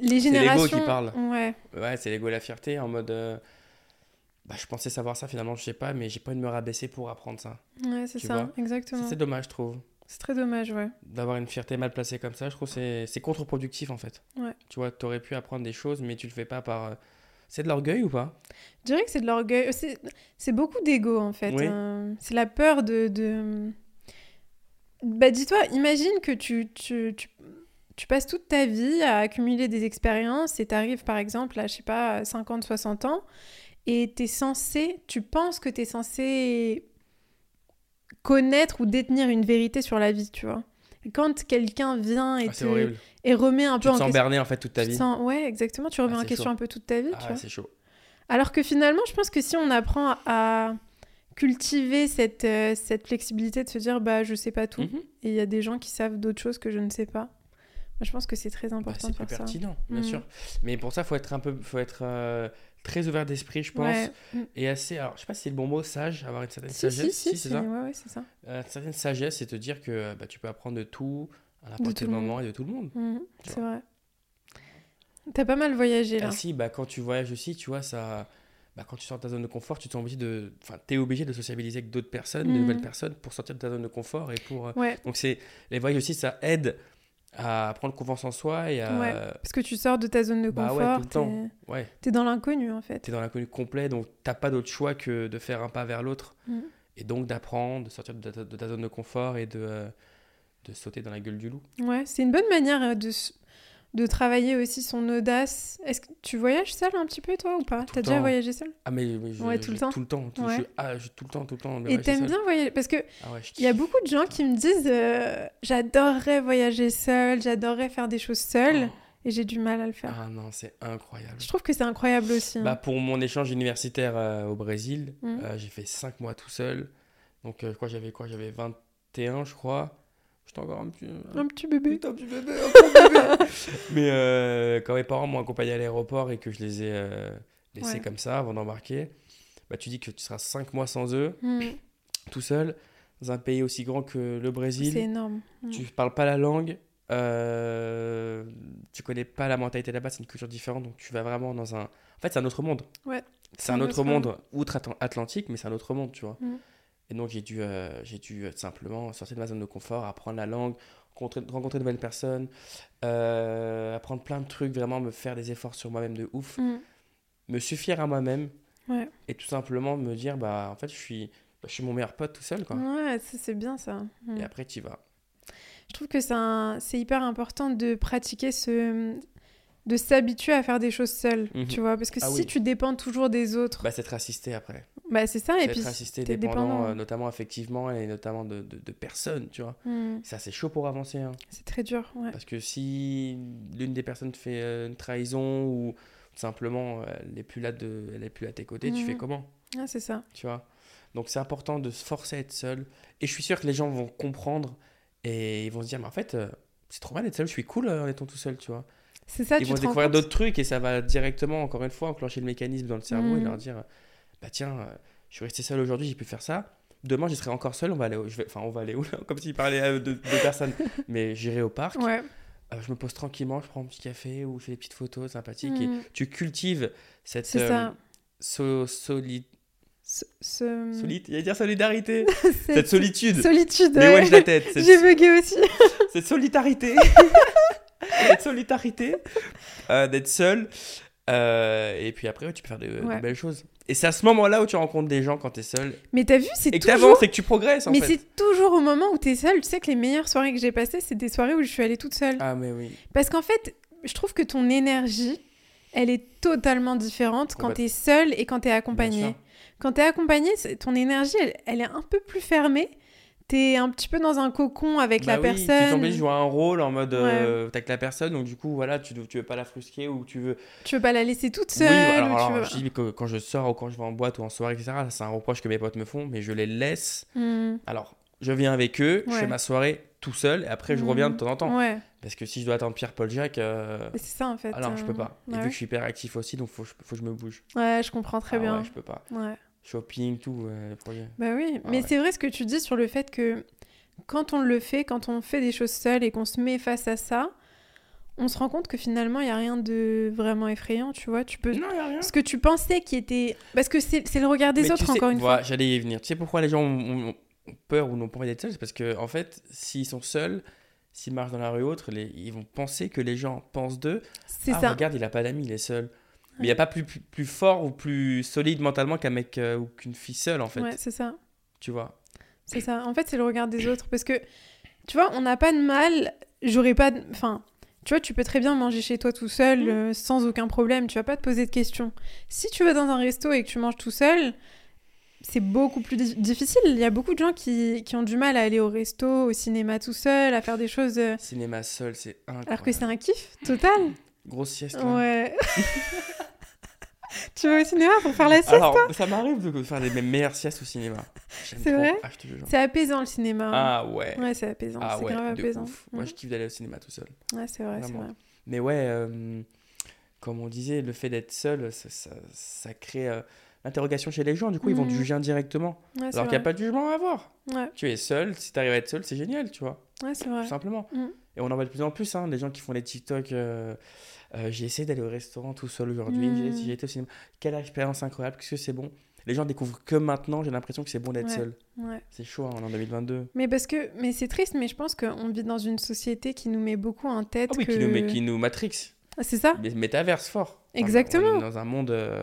Les l'ego générations. qui parle. Ouais, ouais, c'est l'ego et la fierté en mode. euh, bah, je pensais savoir ça, finalement, je sais pas, mais j'ai pas envie de me rabaisser pour apprendre ça. ouais c'est ça, exactement. C'est dommage, je trouve. C'est très dommage, ouais. D'avoir une fierté mal placée comme ça, je trouve que c'est- c'est contre-productif en fait. Ouais. Tu vois, t'aurais pu apprendre des choses, mais tu le fais pas par. euh, C'est de l'orgueil ou pas? Je dirais que c'est de l'orgueil. C'est c'est beaucoup d'ego, en fait. Oui. hein. C'est la peur de. de... Bah, dis-toi, imagine que tu, tu, tu, tu passes toute ta vie à accumuler des expériences et t'arrives par exemple à, je sais pas, 50, 60 ans et t'es censé, tu penses que t'es censé connaître ou détenir une vérité sur la vie, tu vois. Quand quelqu'un vient et, ah, et remet un peu en question... Tu te sens en fait toute ta vie. Ouais, exactement, tu remets ah, en question un peu toute ta vie, ah, c'est chaud. Alors que finalement, je pense que si on apprend à cultiver cette, euh, cette flexibilité de se dire, bah, je sais pas tout, mhm. et il y a des gens qui savent d'autres choses que je ne sais pas. Je pense que c'est très bah, important C'est pertinent, bien mhm. sûr. Mais pour ça, faut être un peu, faut être euh, très ouvert d'esprit, je pense, et assez. Alors, je sais pas si c'est le bon mot, sage, avoir une certaine sagesse. Si, c'est ça. Ouais, c'est ça. Euh, une certaine sagesse, c'est te dire que bah, tu peux apprendre de tout à n'importe quel moment et de tout le monde. Mhm, c'est vrai. T'as pas mal voyagé là. Ah, si, bah, quand tu voyages aussi, tu vois, ça. Bah, quand tu sors de ta zone de confort, tu obligé de. Enfin, es obligé de sociabiliser avec d'autres personnes, de nouvelles personnes, pour sortir de ta zone de confort et pour. Euh, ouais. Donc, c'est. Les voyages aussi, ça aide à prendre confiance en soi et à... Ouais, parce que tu sors de ta zone de confort. Bah ouais, tout le temps. Ouais. T'es dans l'inconnu en fait. T'es dans l'inconnu complet, donc t'as pas d'autre choix que de faire un pas vers l'autre. Mm. Et donc d'apprendre, de sortir de ta, de ta, zone de confort et de, euh, de sauter dans la gueule du loup. Ouais, c'est une bonne manière euh, de, de travailler aussi son audace. Est-ce que tu voyages seul un petit peu toi ou pas? T'as déjà voyagé seul Ah mais, ouais, tout le temps. Tout le temps. Tout, ah, tout le temps, tout le temps. Et t'aimes bien voyager? Parce que ah il y a beaucoup de gens qui me disent euh, j'adorerais voyager seul, j'adorerais faire des choses seul. Oh. Et j'ai du mal à le faire. Ah non, c'est incroyable. Je trouve que c'est incroyable aussi. Hein. Bah pour mon échange universitaire euh, au Brésil, mmh. euh, j'ai fait 5 mois tout seul. Donc quoi j'avais quoi? J'avais 21 je crois. J'étais encore un petit, un petit bébé. Un petit bébé, un bébé. Mais euh, quand mes parents m'ont accompagné à l'aéroport et que je les ai euh, laissés comme ça avant d'embarquer, bah, tu dis que tu seras 5 mois sans eux, hmm. tout seul, dans un pays aussi grand que le Brésil. C'est énorme. Hmm. Tu parles pas la langue, euh, tu connais pas la mentalité là-bas, c'est une culture différente, donc tu vas vraiment dans un. En fait, c'est un autre monde. Ouais. C'est un, autre monde, outre-Atlantique, mais c'est un autre monde, tu vois. Hmm. Et donc, j'ai dû, euh, j'ai dû euh, simplement sortir de ma zone de confort, apprendre la langue, rencontrer, rencontrer de nouvelles personnes, euh, apprendre plein de trucs, vraiment me faire des efforts sur moi-même de ouf, mm. me suffire à moi-même et tout simplement me dire, bah, en fait, je suis, bah, je suis mon meilleur pote tout seul. Quoi. Ouais, c'est bien ça. Mm. Et après, tu vas. Je trouve que c'est hyper important de pratiquer ce, de s'habituer à faire des choses seul, mhm. tu vois. Parce que ah si tu dépends toujours des autres. Bah, c'est être assisté après. Bah, c'est ça. Et puis, être assisté, dépendant, euh, notamment affectivement et notamment de, de, personnes, tu vois. Hmm. Ça, c'est chaud pour avancer. Hein. C'est très dur, ouais. Parce que si l'une des personnes te fait euh, une trahison ou simplement elle n'est plus là, de, elle est plus à tes côtés, tu fais hmm. comment? Ah, c'est ça. Tu vois? Donc, c'est important de se forcer à être seul. Et je suis sûr que les gens vont comprendre et ils vont se dire, mais en fait, euh, c'est trop mal d'être seul, je suis cool en étant tout seul, tu vois. C'est ça, Ils vont découvrir d'autres trucs et ça va directement, encore une fois, enclencher le mécanisme dans le cerveau et mm. leur dire Bah tiens, euh, je suis resté seul aujourd'hui, j'ai pu faire ça. Demain, je serai encore seul, on va aller où je vais... Enfin, on va aller où Comme s'il parlait euh, de, de personnes. Mais j'irai au parc. Ouais. Euh, je me pose tranquillement, je prends un petit café ou je fais des petites photos sympathiques. Et mm. tu cultives cette so solide. Solide, il a dire solidarité. cette solitude. Solitude. Mais ouais, la tête. J'ai bugué aussi. cette solidarité. d'être solidarité, euh, d'être seul. Euh, et puis après, tu peux faire de, belles choses. Et c'est à ce moment-là où tu rencontres des gens quand tu es seul. Mais t'as vu, c'est toujours... Et que t'avances et que tu progresses, en Mais c'est toujours au moment où tu es seul. Tu sais que les meilleures soirées que j'ai passées, c'est des soirées où je suis allée toute seule. Ah, mais oui. Parce qu'en fait, je trouve que ton énergie, elle est totalement différente quand tu es seul et quand tu es accompagné. Quand tu es accompagné, ton énergie, elle, est un peu plus fermée t'es un petit peu dans un cocon avec la bah oui, personne. Tu t'embêtes de jouer un rôle en mode euh, t'as que la personne, donc du coup, voilà, tu, tu veux pas la frustrer ou tu veux. Tu veux pas la laisser toute seule. Oui, alors, je dis que quand je sors ou quand je vais en boîte ou en soirée, etc., c'est un reproche que mes potes me font, mais je les laisse. Hmm. Alors, je viens avec eux, je fais ma soirée tout seul et après je reviens de hmm. temps en temps. Ouais. Parce que si je dois attendre Pierre-Paul Jacques. Euh... C'est ça en fait. Alors, je peux pas. Et vu que je suis hyper actif aussi, donc faut, faut que je me bouge. Ouais, je comprends très ah bien. Ouais, je peux pas. Ouais shopping, tout, projet. Bah oui, ah mais c'est vrai ce que tu dis sur le fait que quand on le fait, quand on fait des choses seules et qu'on se met face à ça, on se rend compte que finalement, il n'y a rien de vraiment effrayant, tu vois. Tu peux... Non, y a rien. Ce que tu pensais qui était... Parce que c'est le regard des autres, encore une fois. J'allais y venir. Tu sais pourquoi les gens ont, peur ou n'ont pas envie d'être seuls? C'est parce que, en fait, s'ils sont seuls, s'ils marchent dans la rue ou autre, ils vont penser que les gens pensent d'eux. C'est ah, ça. regarde, il n'a pas d'amis, il est seul. Mais il n'y a pas plus, plus, fort ou plus solide mentalement qu'un mec euh, ou qu'une fille seule, en fait. Ouais, c'est ça. Tu vois C'est ça. En fait, c'est le regard des autres. Parce que tu vois, on n'a pas de mal. J'aurais pas. Enfin, Tu vois, tu peux très bien manger chez toi tout seul Mm. euh, sans aucun problème. Tu vas pas te poser de questions. Si tu vas dans un resto et que tu manges tout seul, c'est beaucoup plus di- difficile. Il y a beaucoup de gens qui, qui ont du mal à aller au resto, au cinéma tout seul, à faire des choses. euh, Cinéma seul, c'est incroyable. alors que c'est un kiff total. Grosse sieste. là. Ouais. tu vas au cinéma pour faire la sieste Alors, ça m'arrive de faire mes meilleures siestes au cinéma. C'est vrai Ah. C'est apaisant le cinéma. Ah ouais. Ouais, c'est apaisant. Ah c'est ouais, grave apaisant. ouf. Moi, Mm. je kiffe d'aller au cinéma tout seul. Ouais, c'est vrai, c'est Vraiment. vrai. Mais ouais, euh, comme on disait, le fait d'être seul, ça, ça, ça crée euh, l'interrogation chez les gens. Du coup, ils vont te Mhm. juger indirectement. Ouais, Alors qu'il n'y a pas de jugement à avoir. Ouais, Tu es seul, si tu arrives à être seul, c'est génial, tu vois. ouais c'est vrai. Tout simplement. Mhm. Et on en voit de plus en plus, hein, les gens qui font les TikTok. euh, euh, j'ai essayé d'aller au restaurant tout seul aujourd'hui, Mhm. j'ai été au cinéma. Quelle expérience incroyable, qu'est-ce que c'est bon. Les gens découvrent que maintenant, j'ai l'impression que c'est bon d'être Ouais. seul. Ouais. C'est chaud, hein, en 2022. Mais parce que, mais c'est triste, mais je pense qu'on vit dans une société qui nous met beaucoup en tête Ah oui, que. qui, nous, met- qui nous matrix. Ah, C'est ça. Métaverse fort. Enfin, Exactement. on est dans un monde euh,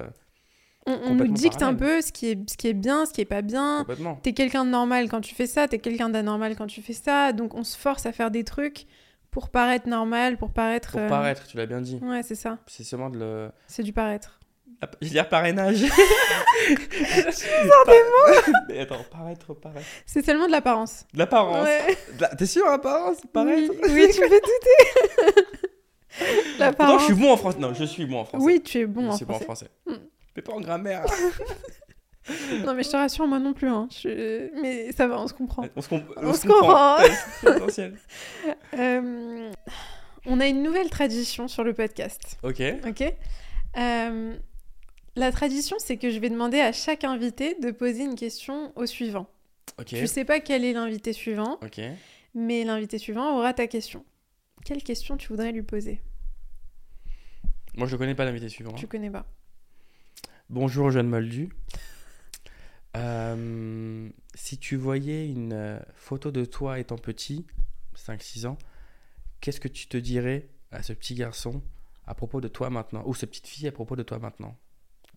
On, on nous dicte un peu ce qui est, ce qui est bien, ce qui est pas bien. T'es quelqu'un de normal quand tu fais ça, t'es quelqu'un d'anormal quand tu fais ça. Donc on se force à faire des trucs pour paraître normal, pour paraître. Pour euh, paraître, tu l'as bien dit. Ouais, c'est ça. C'est seulement de le. C'est du paraître. Ah, Je veux dire parrainage. Mais attends, paraître, paraître. C'est seulement de l'apparence. De l'apparence. Ouais. La- T'es sûr, apparence Paraître? Oui, oui, tu me fais douter. Pourtant, l'apparence. je suis bon en français. Non, je suis bon en français. Oui, tu es bon je en suis bon en français. français. Mm. Mais pas en grammaire. Non, mais je te rassure, moi non plus. Hein. Je- Mais ça va, on se comprend. On se, On se comprend. Euh, On a une nouvelle tradition sur le podcast. Ok. Ok Euh, La tradition, c'est que je vais demander à chaque invité de poser une question au suivant. Ok. Je sais pas quel est l'invité suivant, Ok. mais l'invité suivant aura ta question. Quelle question tu voudrais lui poser? Moi, je connais pas l'invité suivant. Tu connais pas. Bonjour, Jeanne Moldu. Euh, si tu voyais une euh, photo de toi étant petit, 5-6 ans, qu'est-ce que tu te dirais à ce petit garçon à propos de toi maintenant Ou cette petite fille à propos de toi maintenant?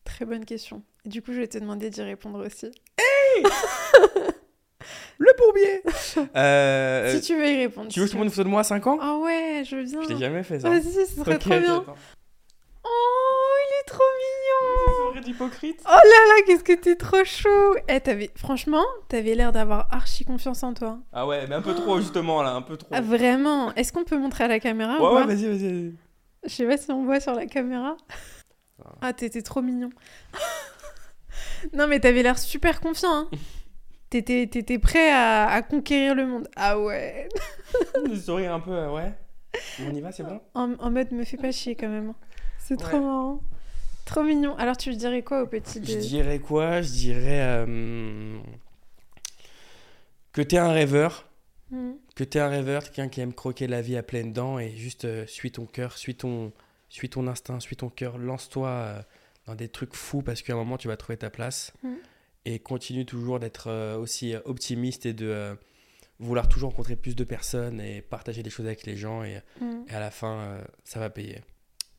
Très bonne question. Et du coup, je vais te demander d'y répondre aussi. Le bourbier euh, si tu veux y répondre. Tu veux que je te montre une photo de moi à 5 ans? Ah ouais, je veux bien. Je t'ai jamais fait ça. Vas-y, ce serait Ok, trop ok, bien. attends. Oh, il est trop mignon. Sourire d'hypocrite. Oh là là, qu'est-ce que t'es trop chou. Eh, t'avais... Franchement, t'avais l'air d'avoir archi confiance en toi. Ah ouais, mais un peu trop justement là, un peu trop. Ah, vraiment Est-ce qu'on peut montrer à la caméra ou ouais, ouais, vas-y, vas-y. Je sais pas si on voit sur la caméra. va. Ah, t'étais trop mignon. non, mais t'avais l'air super confiant. Hein. T'étais, t'étais prêt à, à conquérir le monde. Ah ouais. Le sourire un peu, euh, ouais. On y va, c'est bon? En, en mode me fais pas chier quand même. C'est trop marrant. Trop mignon. Alors tu dirais quoi au petit Je dirais quoi? Je dirais euh, que t'es un rêveur, Hmm. que t'es un rêveur, quelqu'un qui aime croquer la vie à pleines dents et juste euh, suis ton cœur, suis ton, suis ton instinct, suis ton cœur, lance-toi euh, dans des trucs fous parce qu'à un moment tu vas trouver ta place Mhm. et continue toujours d'être euh, aussi optimiste et de vouloir toujours rencontrer plus de personnes et partager des choses avec les gens et, Hmm. et à la fin ça va payer.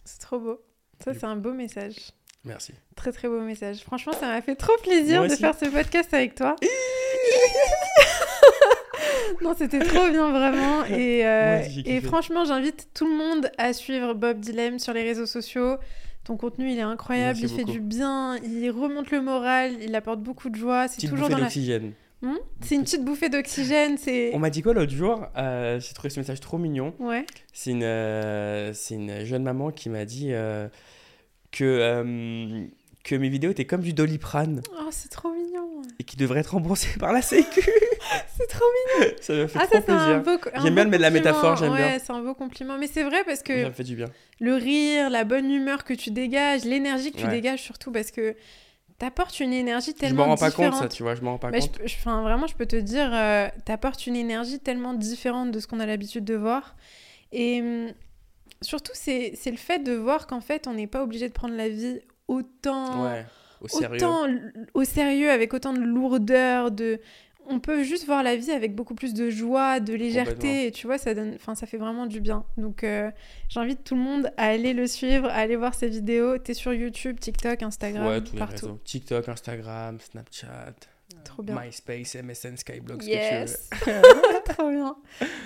C'est trop beau. Ça, c'est un beau message. Merci. Très très beau message. Franchement, ça m'a fait trop plaisir de faire ce podcast avec toi. non, c'était trop bien vraiment. Et, euh, et franchement, j'invite tout le monde à suivre Bob Dilem sur les réseaux sociaux. Ton contenu, il est incroyable, Merci il fait du bien, il remonte le moral, il apporte beaucoup de joie. C'est toujours dans la... Hmm c'est une petite bouffée d'oxygène, c'est... On m'a dit quoi l'autre jour Euh, J'ai trouvé ce message trop mignon. Ouais. C'est une, euh, c'est une jeune maman qui m'a dit euh, que, euh, que mes vidéos étaient comme du doliprane Oh, c'est trop mignon. et qui devraient être remboursées par la Sécu. C'est trop mignon. ça me fait Ah, trop ça, c'est un plaisir. beau... un J'aime bien beau le- la métaphore, j'aime bien. Ouais, c'est un beau compliment. Mais c'est vrai parce que... Ça me fait du bien. le rire, la bonne humeur que tu dégages, l'énergie que tu Ouais. dégages surtout parce que t'apportes une énergie Je tellement m'en rends pas différente. compte, ça, tu vois, je m'en rends pas Bah, je compte. je- enfin, vraiment, je peux te dire, euh, t'apportes une énergie tellement différente de ce qu'on a l'habitude de voir. Et hum, surtout, c'est le fait de voir qu'en fait, on n'est pas obligé de prendre la vie autant, Ouais, au sérieux. autant l- au sérieux, avec autant de lourdeur, de on peut juste voir la vie avec beaucoup plus de joie, de légèreté, et tu vois, ça, donne, ça fait vraiment du bien. Donc euh, j'invite tout le monde à aller le suivre, à aller voir ses vidéos. T'es sur YouTube, TikTok, Instagram, ouais, tous partout. Les TikTok, Instagram, Snapchat. Trop bien. MySpace, MSN, Skyblog, yes. Trop bien.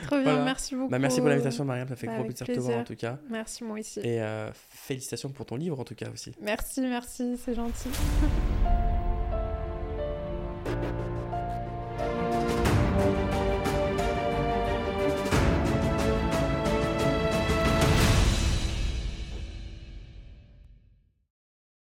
Trop bien, merci bah, beaucoup. Merci pour l'invitation, Mariam. Ça fait bah, gros plaisir de te voir en tout cas. Merci, moi aussi. Et euh, félicitations pour ton livre en tout cas aussi. Merci, merci, c'est gentil.